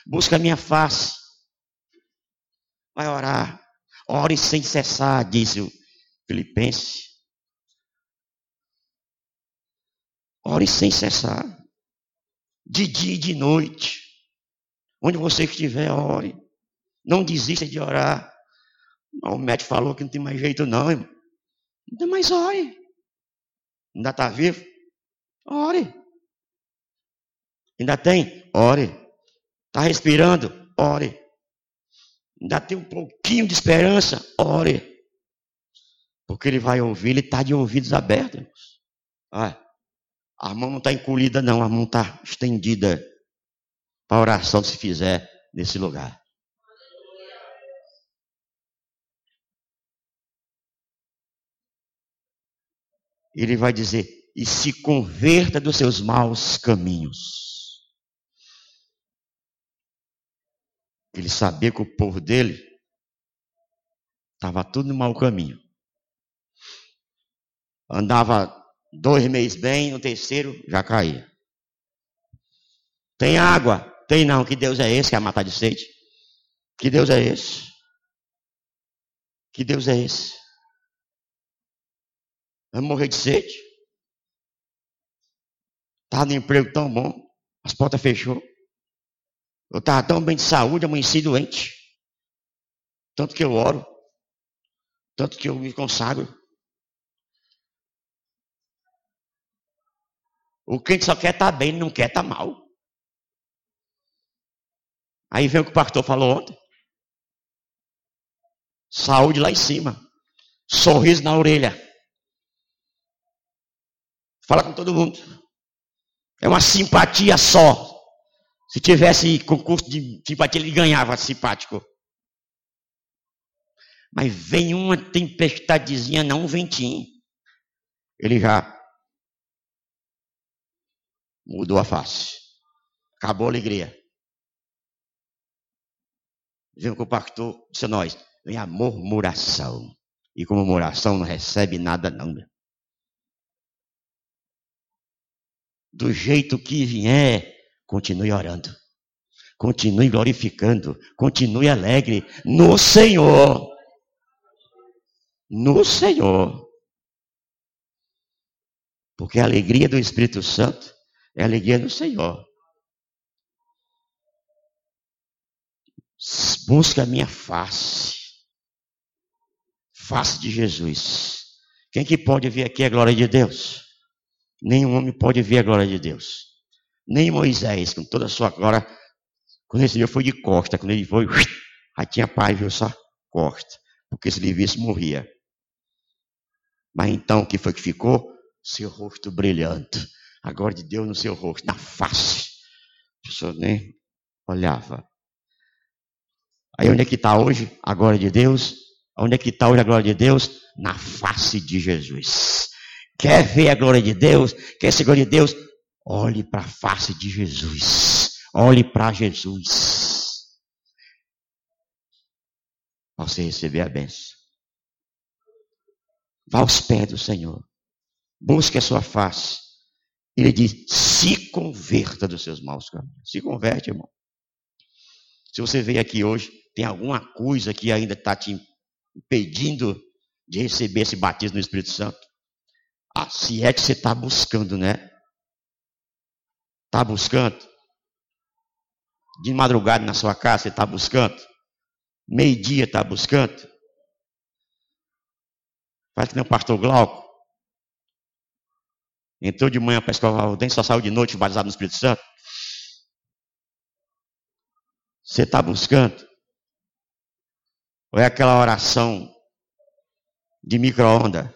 A: Busca a minha face. Vai orar. Ore sem cessar, diz o Filipenses. Ore sem cessar. De dia e de noite. Onde você estiver, ore. Não desista de orar. O médico falou que não tem mais jeito, não, irmão. Não tem mais ore. Ainda está vivo? Ore. Ainda tem? Ore. Está respirando? Ore. Ainda tem um pouquinho de esperança? Ore. Porque ele vai ouvir, ele está de ouvidos abertos. A mão não está encolhida, não, a mão está estendida para a oração se fizer nesse lugar. Ele vai dizer: e se converta dos seus maus caminhos. Ele sabia que o povo dele estava tudo no mau caminho. Andava dois meses bem, no terceiro já caía. Tem água? Tem não. Que Deus é esse que é matar de sede? Que Deus é esse? Que Deus é esse? Vai morrer de sede? Estava no emprego tão bom, as portas fechou. Eu estava tão bem de saúde, amanheci doente. Tanto que eu oro, tanto que eu me consagro. O crente só quer estar tá bem, não quer estar tá mal. Aí vem o que o pastor falou ontem. Saúde lá em cima. Sorriso na orelha. Fala com todo mundo. É uma simpatia só. Se tivesse concurso de simpatia, ele ganhava simpático. Mas vem uma tempestadezinha, não um ventinho. Ele já Mudou a face. Acabou a alegria. Vem com o pastor disse nós, vem a murmuração. E como murmuração não recebe nada não. Do jeito que vier, continue orando. Continue glorificando. Continue alegre no Senhor. No Senhor. Porque a alegria do Espírito Santo é a alegria do Senhor. Busca a minha face. Face de Jesus. Quem que pode ver aqui a glória de Deus? Nenhum homem pode ver a glória de Deus. Nem Moisés, com toda a sua glória, quando recebeu foi de costa. Quando ele foi, aí tinha paz, viu só? Costa. Porque se ele visse, morria. Mas então o que foi que ficou? Seu rosto brilhando a glória de Deus no seu rosto, na face. A pessoa nem olhava. Aí onde é que está hoje a glória de Deus? Onde é que está hoje a glória de Deus? Na face de Jesus. Quer ver a glória de Deus? Quer ser glória de Deus? Olhe para a face de Jesus. Olhe para Jesus. Para você receber a benção. Vá aos pés do Senhor. Busque a sua face. Ele diz: se converta dos seus maus caminhos. Se converte, irmão. Se você veio aqui hoje, tem alguma coisa que ainda está te impedindo de receber esse batismo no Espírito Santo? Ah, se é que você está buscando, né? Está buscando? De madrugada na sua casa, você está buscando? Meio-dia está buscando? Faz que nem o pastor Glauco. Entrou de manhã para escovar o dente, só saiu de noite batizado no Espírito Santo. Você está buscando? Ou é aquela oração de micro-onda?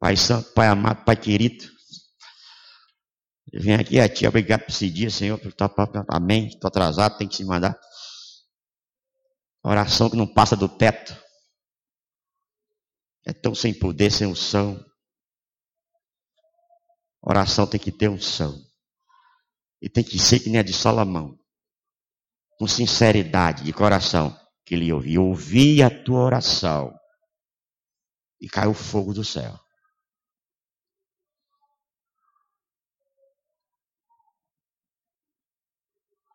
A: Pai Santo, Pai amado, Pai querido. Vem aqui a tia, obrigado por esse dia, Senhor. Por estar, amém. Estou atrasado, tem que se mandar. Oração que não passa do teto. É tão sem poder, sem unção. Oração tem que ter unção. E tem que ser que nem a de Salomão. Com sinceridade de coração. Que ele ouviu. Ouvi a tua oração. E caiu fogo do céu.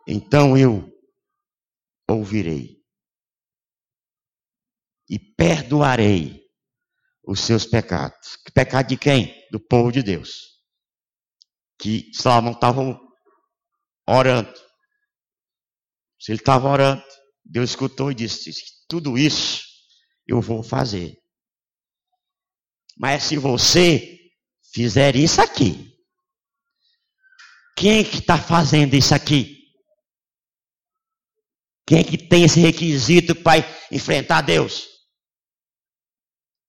A: Então eu ouvirei e perdoarei os seus pecados. Pecado de quem? Do povo de Deus. Que Salomão estava orando. Se ele estava orando, Deus escutou e disse: Tudo isso eu vou fazer. Mas se você fizer isso aqui, quem é que está fazendo isso aqui? Quem é que tem esse requisito para enfrentar Deus?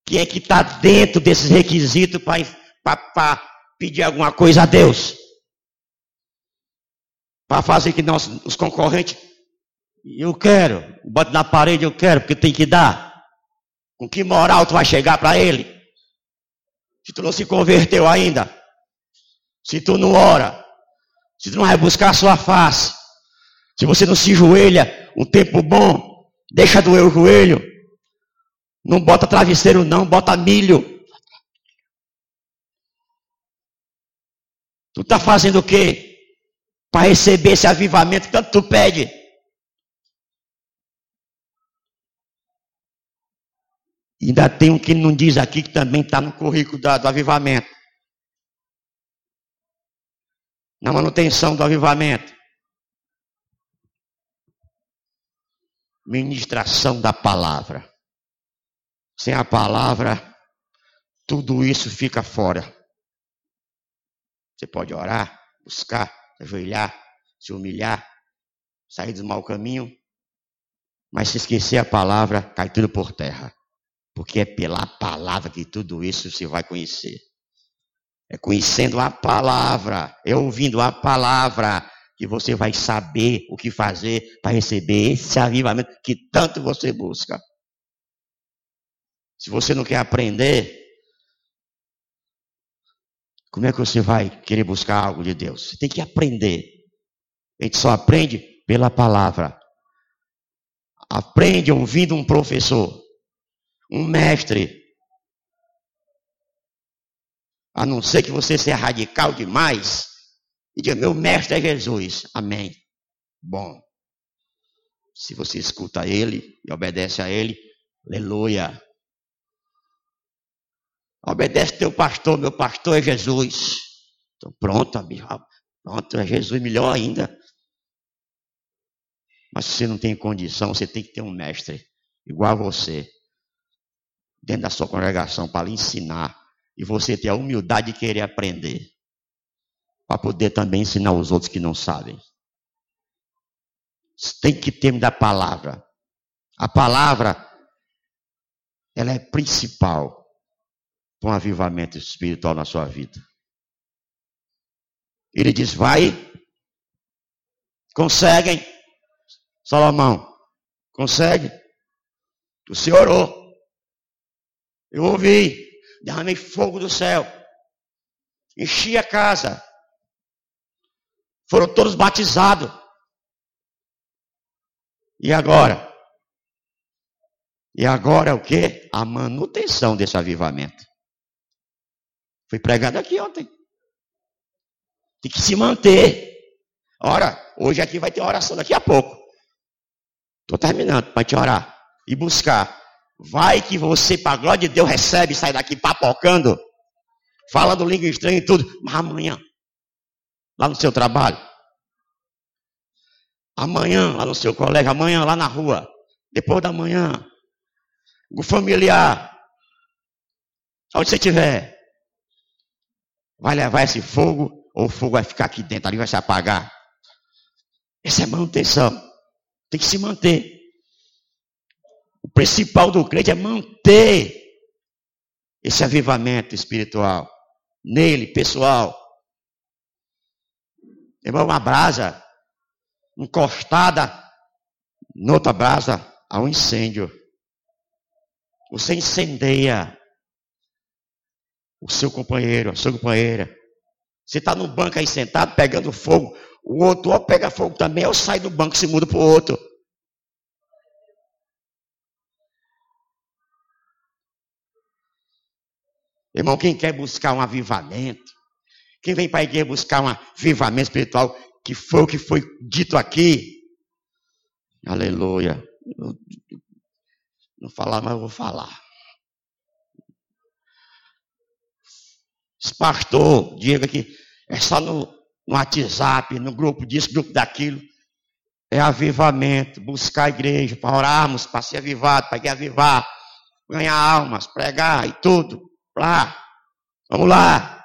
A: Quem é que está dentro desses requisitos para pedir alguma coisa a Deus? Para fazer que nós, os concorrentes, eu quero, bote na parede, eu quero, porque tem que dar. Com que moral tu vai chegar para ele? Se tu não se converteu ainda, se tu não ora, se tu não vai buscar a sua face, se você não se joelha um tempo bom, deixa doer o joelho. Não bota travesseiro, não, bota milho. Tu está fazendo o quê? Para receber esse avivamento tanto tu pede. Ainda tem um que não diz aqui que também está no currículo do, do avivamento. Na manutenção do avivamento. Ministração da palavra. Sem a palavra, tudo isso fica fora. Você pode orar, buscar, ajoelhar, se humilhar, sair do mau caminho, mas se esquecer a palavra, cai tudo por terra. Porque é pela palavra que tudo isso se vai conhecer. É conhecendo a palavra, é ouvindo a palavra, que você vai saber o que fazer para receber esse avivamento que tanto você busca. Se você não quer aprender, como é que você vai querer buscar algo de Deus? Você tem que aprender. A gente só aprende pela palavra. Aprende ouvindo um professor, um mestre. A não ser que você seja radical demais, e diga: Meu mestre é Jesus. Amém. Bom. Se você escuta ele e obedece a ele, aleluia. Obedece teu pastor, meu pastor é Jesus. Então, pronto, amigo. Pronto, é Jesus melhor ainda. Mas se você não tem condição, você tem que ter um mestre igual a você, dentro da sua congregação, para lhe ensinar. E você ter a humildade de querer aprender para poder também ensinar os outros que não sabem. Tem que ter da palavra. A palavra, ela é principal para um avivamento espiritual na sua vida. Ele diz: vai, conseguem, Salomão, consegue. O Senhor orou. Eu ouvi, derramei fogo do céu, enchi a casa, foram todos batizados. E agora? E agora o que? A manutenção desse avivamento. Foi pregado aqui ontem. Tem que se manter. Ora, hoje aqui vai ter oração daqui a pouco. Estou terminando para te orar e buscar. Vai que você, para a glória de Deus, recebe e sai daqui papocando. Fala do língua estranha e tudo. Mas amanhã, lá no seu trabalho. Amanhã, lá no seu colega, amanhã lá na rua. Depois da manhã. O familiar. Onde você estiver. Vai levar esse fogo, ou o fogo vai ficar aqui dentro, ali vai se apagar. Essa é manutenção. Tem que se manter. O principal do crente é manter esse avivamento espiritual nele, pessoal. Irmão, uma brasa encostada noutra brasa há um incêndio. Você incendeia o seu companheiro, a sua companheira. Você está no banco aí sentado, pegando fogo. O outro ou pega fogo também, ou sai do banco e se muda para o outro. Irmão, quem quer buscar um avivamento, quem vem para a igreja buscar um avivamento espiritual, que foi o que foi dito aqui, aleluia. Não falar, mas eu vou falar. Esse pastor, diga que é só no, no WhatsApp, no grupo disso, grupo daquilo. É avivamento, buscar a igreja, para orarmos, para ser avivado, para avivar, ganhar almas, pregar e tudo. Lá. Vamos lá.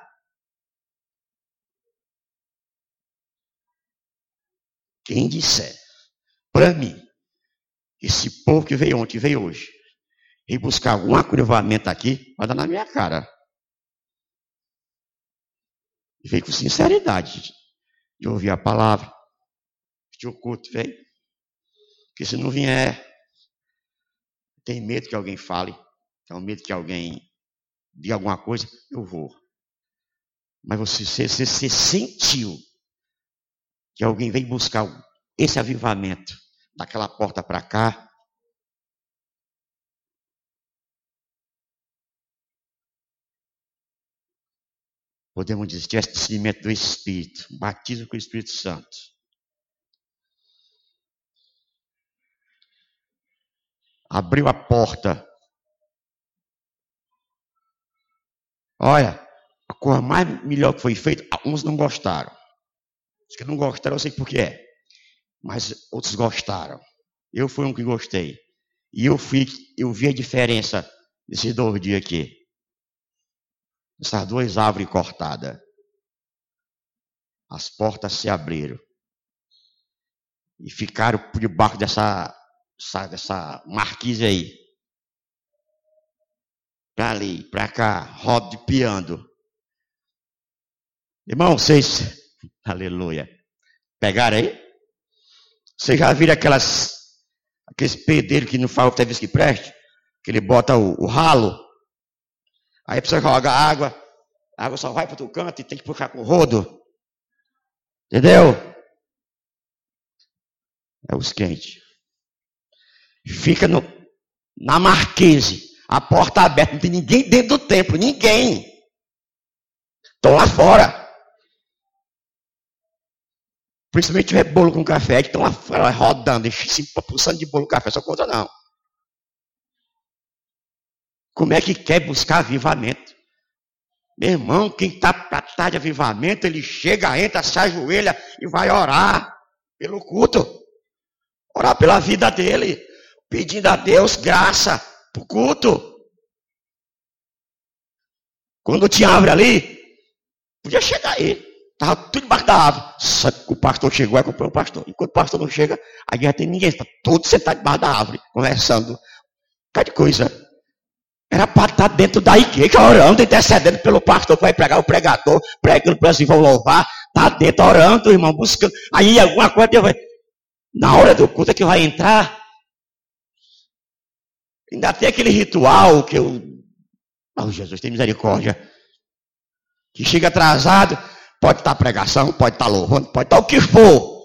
A: Quem disser para mim, esse povo que veio ontem, veio hoje, e buscar algum acurvamento aqui, vai dar na minha cara. E veio com sinceridade de ouvir a palavra. De o culto veio. Porque se não vier, tem medo que alguém fale, tem medo que alguém de alguma coisa, eu vou. Mas você, você, você sentiu que alguém vem buscar esse avivamento daquela porta para cá. Podemos dizer, discernimento do Espírito, batismo com o Espírito Santo. Abriu a porta Olha, a coisa mais melhor que foi feita, uns não gostaram. Os que não gostaram, eu sei por que é. Mas outros gostaram. Eu fui um que gostei. E eu fui, eu vi a diferença desses dois dias aqui. Essas duas árvores cortadas. As portas se abriram. E ficaram por debaixo dessa, dessa, dessa marquise aí para ali, para cá, rodepiando. Irmão, vocês, aleluia, pegaram aí? Vocês já viram aquelas, aqueles pedreiros que não faz outra vez que preste? Que ele bota o, o ralo, aí precisa jogar água, a água só vai para o canto e tem que puxar com o rodo. Entendeu? É os quentes. Fica no, na marquise. A porta aberta, não tem ninguém dentro do templo, ninguém. Estão lá fora. Principalmente tiver bolo com café, que estão rodando, se pulsando de bolo com café, só conta não. Como é que quer buscar avivamento? Meu irmão, quem está para trás de avivamento, ele chega, entra, se ajoelha e vai orar pelo culto. Orar pela vida dele, pedindo a Deus graça para o culto. Quando tinha árvore ali, podia chegar aí. Estava tudo embaixo da árvore. Só que o pastor chegou e comprou o pastor. Enquanto o pastor não chega, a guerra tem ninguém. Está todo sentado debaixo da árvore, conversando. Cada coisa. Era para estar dentro da igreja, orando, intercedendo pelo pastor que vai pregar, o pregador, pregando para assim, vão louvar. Está dentro, orando, irmão, buscando. Aí alguma coisa, vai... na hora do culto é que vai entrar, Ainda tem aquele ritual que eu. Oh, Jesus, tem misericórdia. Que chega atrasado, pode estar pregação, pode estar louvando, pode estar o que for.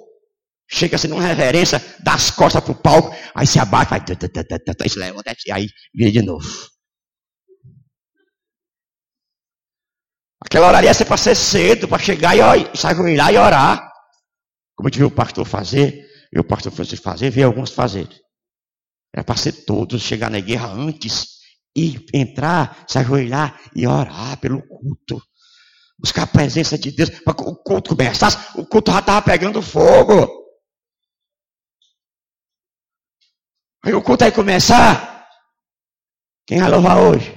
A: Chega assim numa reverência, dá as costas pro palco, aí se abate, vai, aí se levanta, e aí vira de novo. Aquela hora ia ser para ser cedo, para chegar e sair lá e orar. Como a gente viu o pastor fazer, e o pastor Francisco fazer, vê alguns fazer. Era para ser todos chegar na guerra antes e entrar, se ajoelhar e orar pelo culto. Buscar a presença de Deus. Para o culto começasse, o culto já estava pegando fogo. Aí o culto aí começar. Quem vai louvar hoje?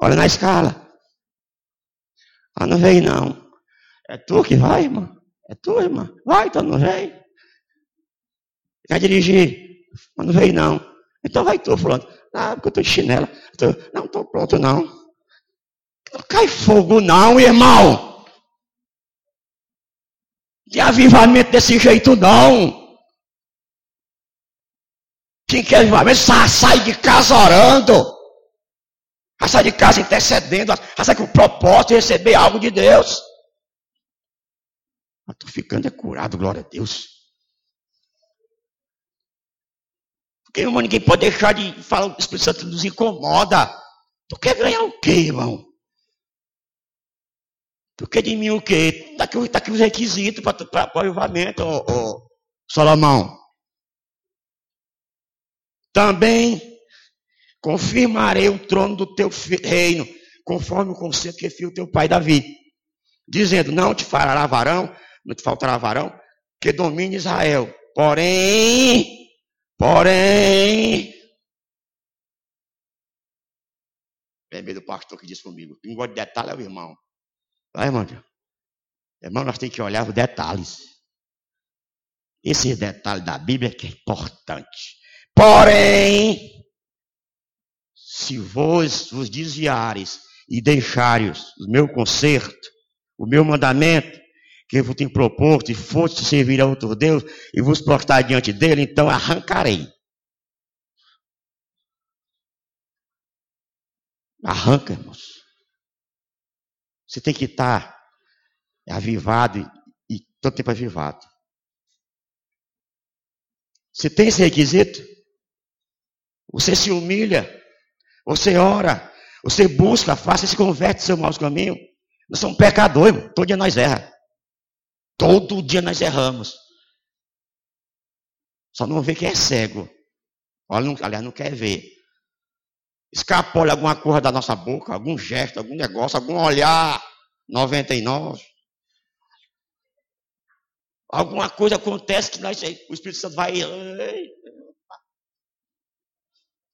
A: Olha na escala. Ah, não veio não. É tu que vai, irmã? É tu, irmã? Vai, então não vem. Quer dirigir? Mas não veio não. Então vai tu, fulano. Ah, porque eu estou de chinela. Tô, não, estou pronto não. Não cai fogo, não, irmão. De avivamento desse jeito, não. Quem quer avivamento, sai de casa orando. sai de casa intercedendo. sai com o propósito de receber algo de Deus. Estou ficando é curado, glória a Deus. Porque, irmão, ninguém pode deixar de falar, o Espírito Santo nos incomoda. Tu quer ganhar o quê, irmão? Quer de mim o quê? Está aqui, tá aqui os requisitos para o avivamento, ô, ô, Salomão. Também confirmarei o trono do teu reino, conforme o conceito que fez o teu pai Davi, dizendo: Não te fará varão, não te faltará varão, que domine Israel. Porém, porém, lembrei do pastor que disse comigo: Quem gosta de detalhe é o irmão. Vai, irmão. Irmão, nós temos que olhar os detalhes. Esse detalhe da Bíblia que é importante. Porém, se vós vos desviares e deixares o meu conserto, o meu mandamento, que eu vos tenho proposto, e foste servir a outro Deus, e vos prostrar diante dele, então arrancarei. Arranca, irmãos. Você tem que estar avivado e, e todo tempo avivado. Você tem esse requisito? Você se humilha, você ora, você busca, faça, se converte seu mau caminho. Nós somos pecadores, irmão. todo dia nós erramos. Todo dia nós erramos. Só não vê quem é cego. Olha, não, aliás, não quer ver. Escapole alguma coisa da nossa boca, algum gesto, algum negócio, algum olhar 99. Alguma coisa acontece que nós, o Espírito Santo vai.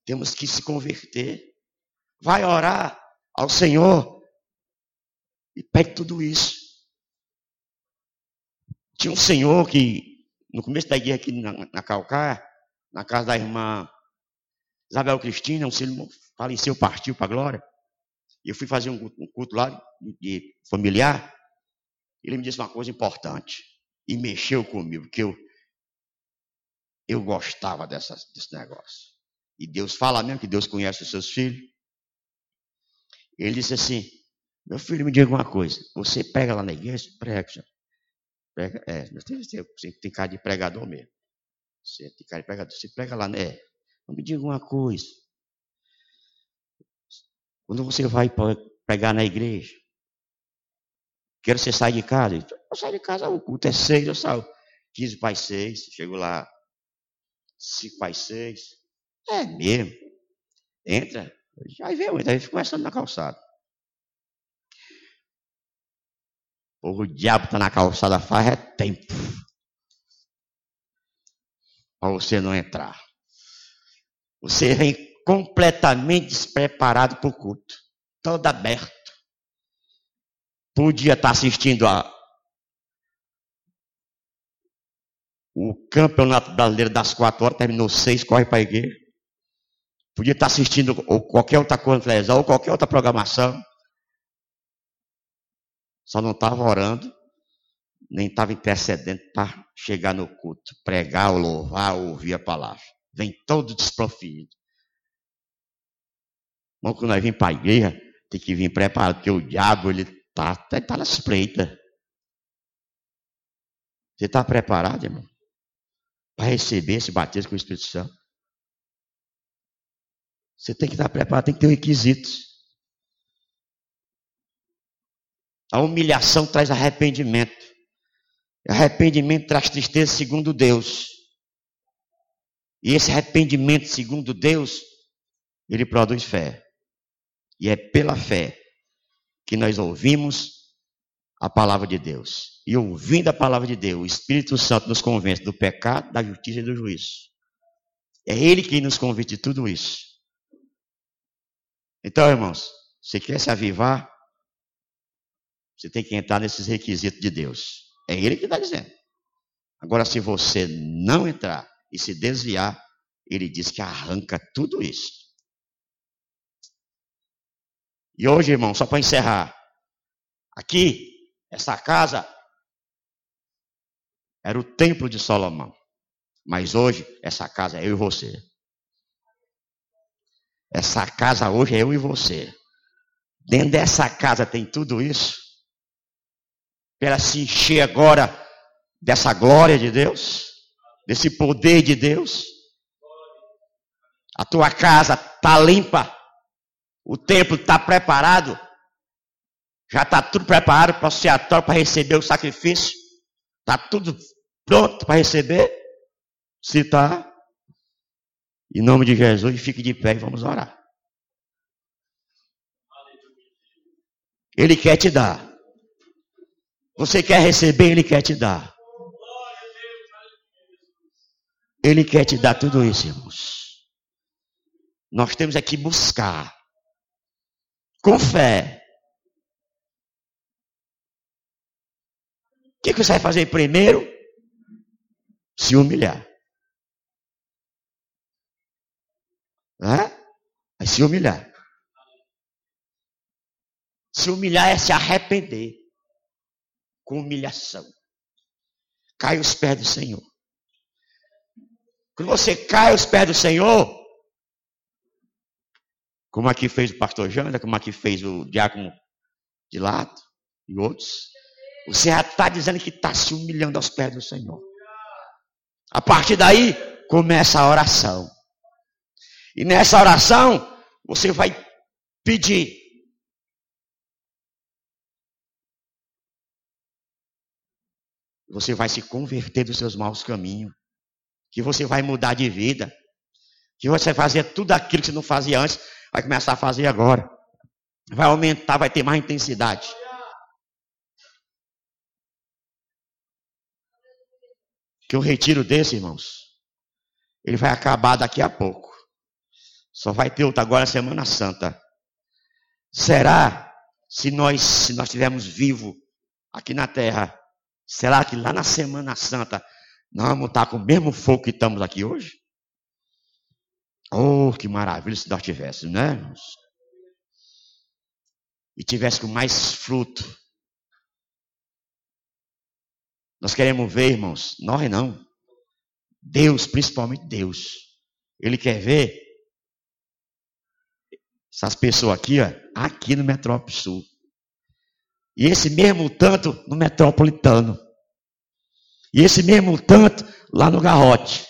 A: Temos que se converter. Vai orar ao Senhor e pede tudo isso. Tinha um senhor que, no começo da igreja aqui na, na na casa da irmã Isabel Cristina, um senhor faleceu, partiu para a glória. Eu fui fazer um, culto lá de familiar. Ele me disse uma coisa importante. E mexeu comigo, porque eu, eu gostava dessa, desse negócio. E Deus fala mesmo que Deus conhece os seus filhos. Ele disse assim: Meu filho, me diga uma coisa. Você prega lá na igreja? Prega, Prega, é, você tem cara de pregador mesmo. Você tem cara de pregador. Você prega lá, né? Não me diga uma coisa. Quando você vai pregar na igreja, quero você sair de casa. Eu saio de casa, o culto é seis, eu saio. 15 para seis, chego lá, 5 para seis. É mesmo. Entra, já vê, entra, aí fica conversando na calçada. O diabo está na calçada faz é tempo. Para você não entrar. Você vem completamente despreparado para o culto. Todo aberto. Podia estar tá assistindo a, o campeonato brasileiro das quatro horas, terminou seis, corre para a igreja. Podia estar tá assistindo ou qualquer outra coisa ou qualquer outra programação. Só não estava orando, nem estava intercedendo para chegar no culto, pregar, ou louvar, ou ouvir a palavra. Vem todo desprofido. Mas quando nós vimos para a igreja, tem que vir preparado, porque o diabo ele está tá na espreita. Você está preparado, irmão? Para receber esse batismo com o Espírito Santo? Você tem que estar preparado, tem que ter requisitos. A humilhação traz arrependimento. Arrependimento traz tristeza segundo Deus. E esse arrependimento segundo Deus, ele produz fé. E é pela fé que nós ouvimos a palavra de Deus. E ouvindo a palavra de Deus, o Espírito Santo nos convence do pecado, da justiça e do juízo. É Ele quem nos convence de tudo isso. Então, irmãos, você quer se avivar? Você tem que entrar nesses requisitos de Deus. É Ele que está dizendo. Agora, se você não entrar e se desviar, Ele diz que arranca tudo isso. E hoje, irmão, só para encerrar. Aqui, essa casa era o templo de Salomão. Mas hoje, essa casa é eu e você. Essa casa hoje é eu e você. Dentro dessa casa tem tudo isso. Para se encher agora dessa glória de Deus, desse poder de Deus. A tua casa está limpa. O templo está preparado. Já está tudo preparado para o oxiatório para receber o sacrifício. Está tudo pronto para receber. Se está, em nome de Jesus, fique de pé e vamos orar. Ele quer te dar. Você quer receber, ele quer te dar. Ele quer te dar tudo isso, irmãos. Nós temos aqui buscar com fé. O que, você vai fazer primeiro? Se humilhar. Hã? Vai se humilhar. Se humilhar é se arrepender. Com humilhação. Cai aos pés do Senhor. Quando você cai aos pés do Senhor, como aqui fez o pastor Janda, como aqui fez o diácono de Lato e outros, você já está dizendo que está se humilhando aos pés do Senhor. A partir daí, começa a oração. E nessa oração, você vai pedir. Você vai se converter dos seus maus caminhos. Que você vai mudar de vida. Que você vai fazer tudo aquilo que você não fazia antes, vai começar a fazer agora. Vai aumentar, vai ter mais intensidade. Que o retiro desse, irmãos, ele vai acabar daqui a pouco. Só vai ter outro agora Semana Santa. Será se nós se nós estivermos vivos aqui na terra, será que lá na Semana Santa nós vamos estar com o mesmo fogo que estamos aqui hoje? Oh, que maravilha se nós tivéssemos, né? E tivesse com mais fruto. Nós queremos ver, irmãos, nós não. Deus, principalmente Deus. Ele quer ver essas pessoas aqui, ó, aqui no Metrópole Sul. E esse mesmo tanto no Metropolitano. E esse mesmo tanto lá no Garrote.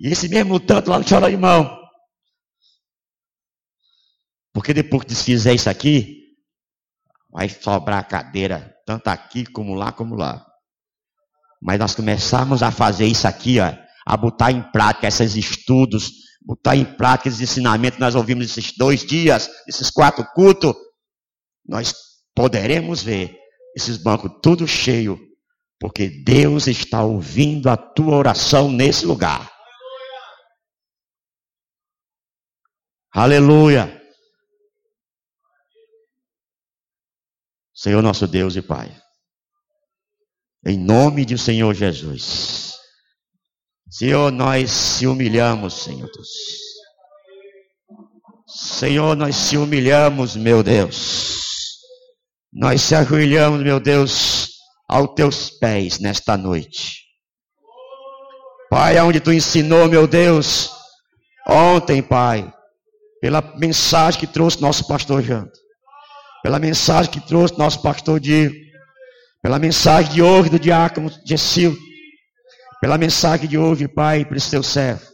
A: E esse mesmo tanto lá no Chororimão. Porque depois que desfizer isso aqui, vai sobrar cadeira, tanto aqui como lá, como lá. Mas nós começarmos a fazer isso aqui, ó, a botar em prática esses estudos, botar em prática esses ensinamentos que nós ouvimos esses dois dias, esses quatro cultos, nós poderemos ver esses bancos tudo cheio, porque Deus está ouvindo a tua oração nesse lugar. Aleluia. Senhor nosso Deus e Pai. Em nome do Senhor Jesus. Senhor, nós se humilhamos, Senhor Deus. Senhor, nós se humilhamos, meu Deus. Nós se ajoelhamos, meu Deus, aos teus pés nesta noite. Pai, aonde tu ensinou, meu Deus, ontem, Pai, pela mensagem que trouxe nosso pastor Janto, pela mensagem que trouxe nosso pastor Diego, pela mensagem de hoje do diácono Gessildo, pela mensagem de hoje, Pai, para esse teu servo.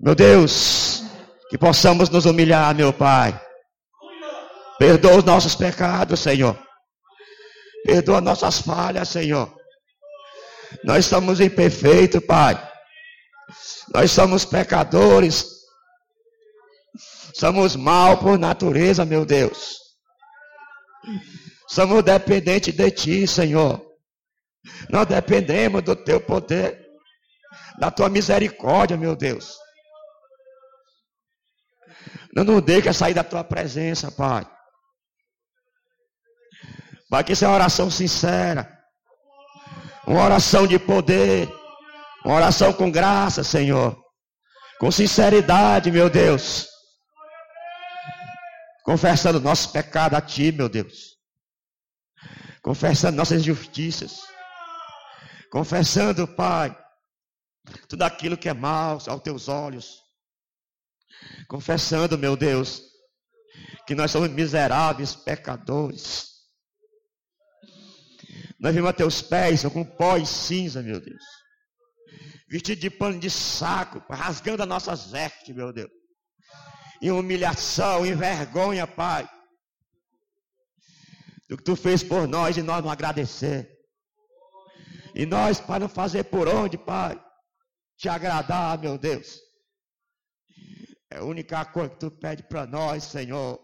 A: Meu Deus, que possamos nos humilhar, meu Pai. Perdoa os nossos pecados, Senhor. Perdoa nossas falhas, Senhor. Nós somos imperfeitos, Pai. Nós somos pecadores. Somos mal por natureza, meu Deus. Somos dependentes de Ti, Senhor. Nós dependemos do teu poder, da tua misericórdia, meu Deus. Não nos deixa sair da tua presença, Pai. Pai, que isso é uma oração sincera. Uma oração de poder. Uma oração com graça, Senhor. Com sinceridade, meu Deus. Confessando nossos pecados a Ti, meu Deus, confessando nossas injustiças, confessando, Pai, tudo aquilo que é mal aos Teus olhos, confessando, meu Deus, que nós somos miseráveis pecadores. Nós vimos a teus pés com pó e cinza, meu Deus. Vestido de pano de saco, rasgando as nossas vestes, meu Deus. Em humilhação, em vergonha, Pai. Do que tu fez por nós e nós não agradecer. E nós, para não fazer por onde, Pai? Te agradar, meu Deus. É a única coisa que tu pede para nós, Senhor,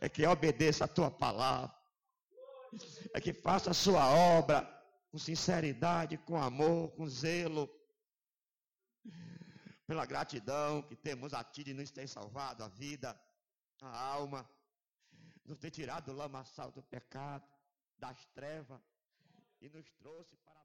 A: é que obedeça a tua palavra, é que faça a sua obra com sinceridade, com amor, com zelo, pela gratidão que temos a ti de nos ter salvado a vida, a alma, nos ter tirado do lamaçal do pecado, das trevas e nos trouxe para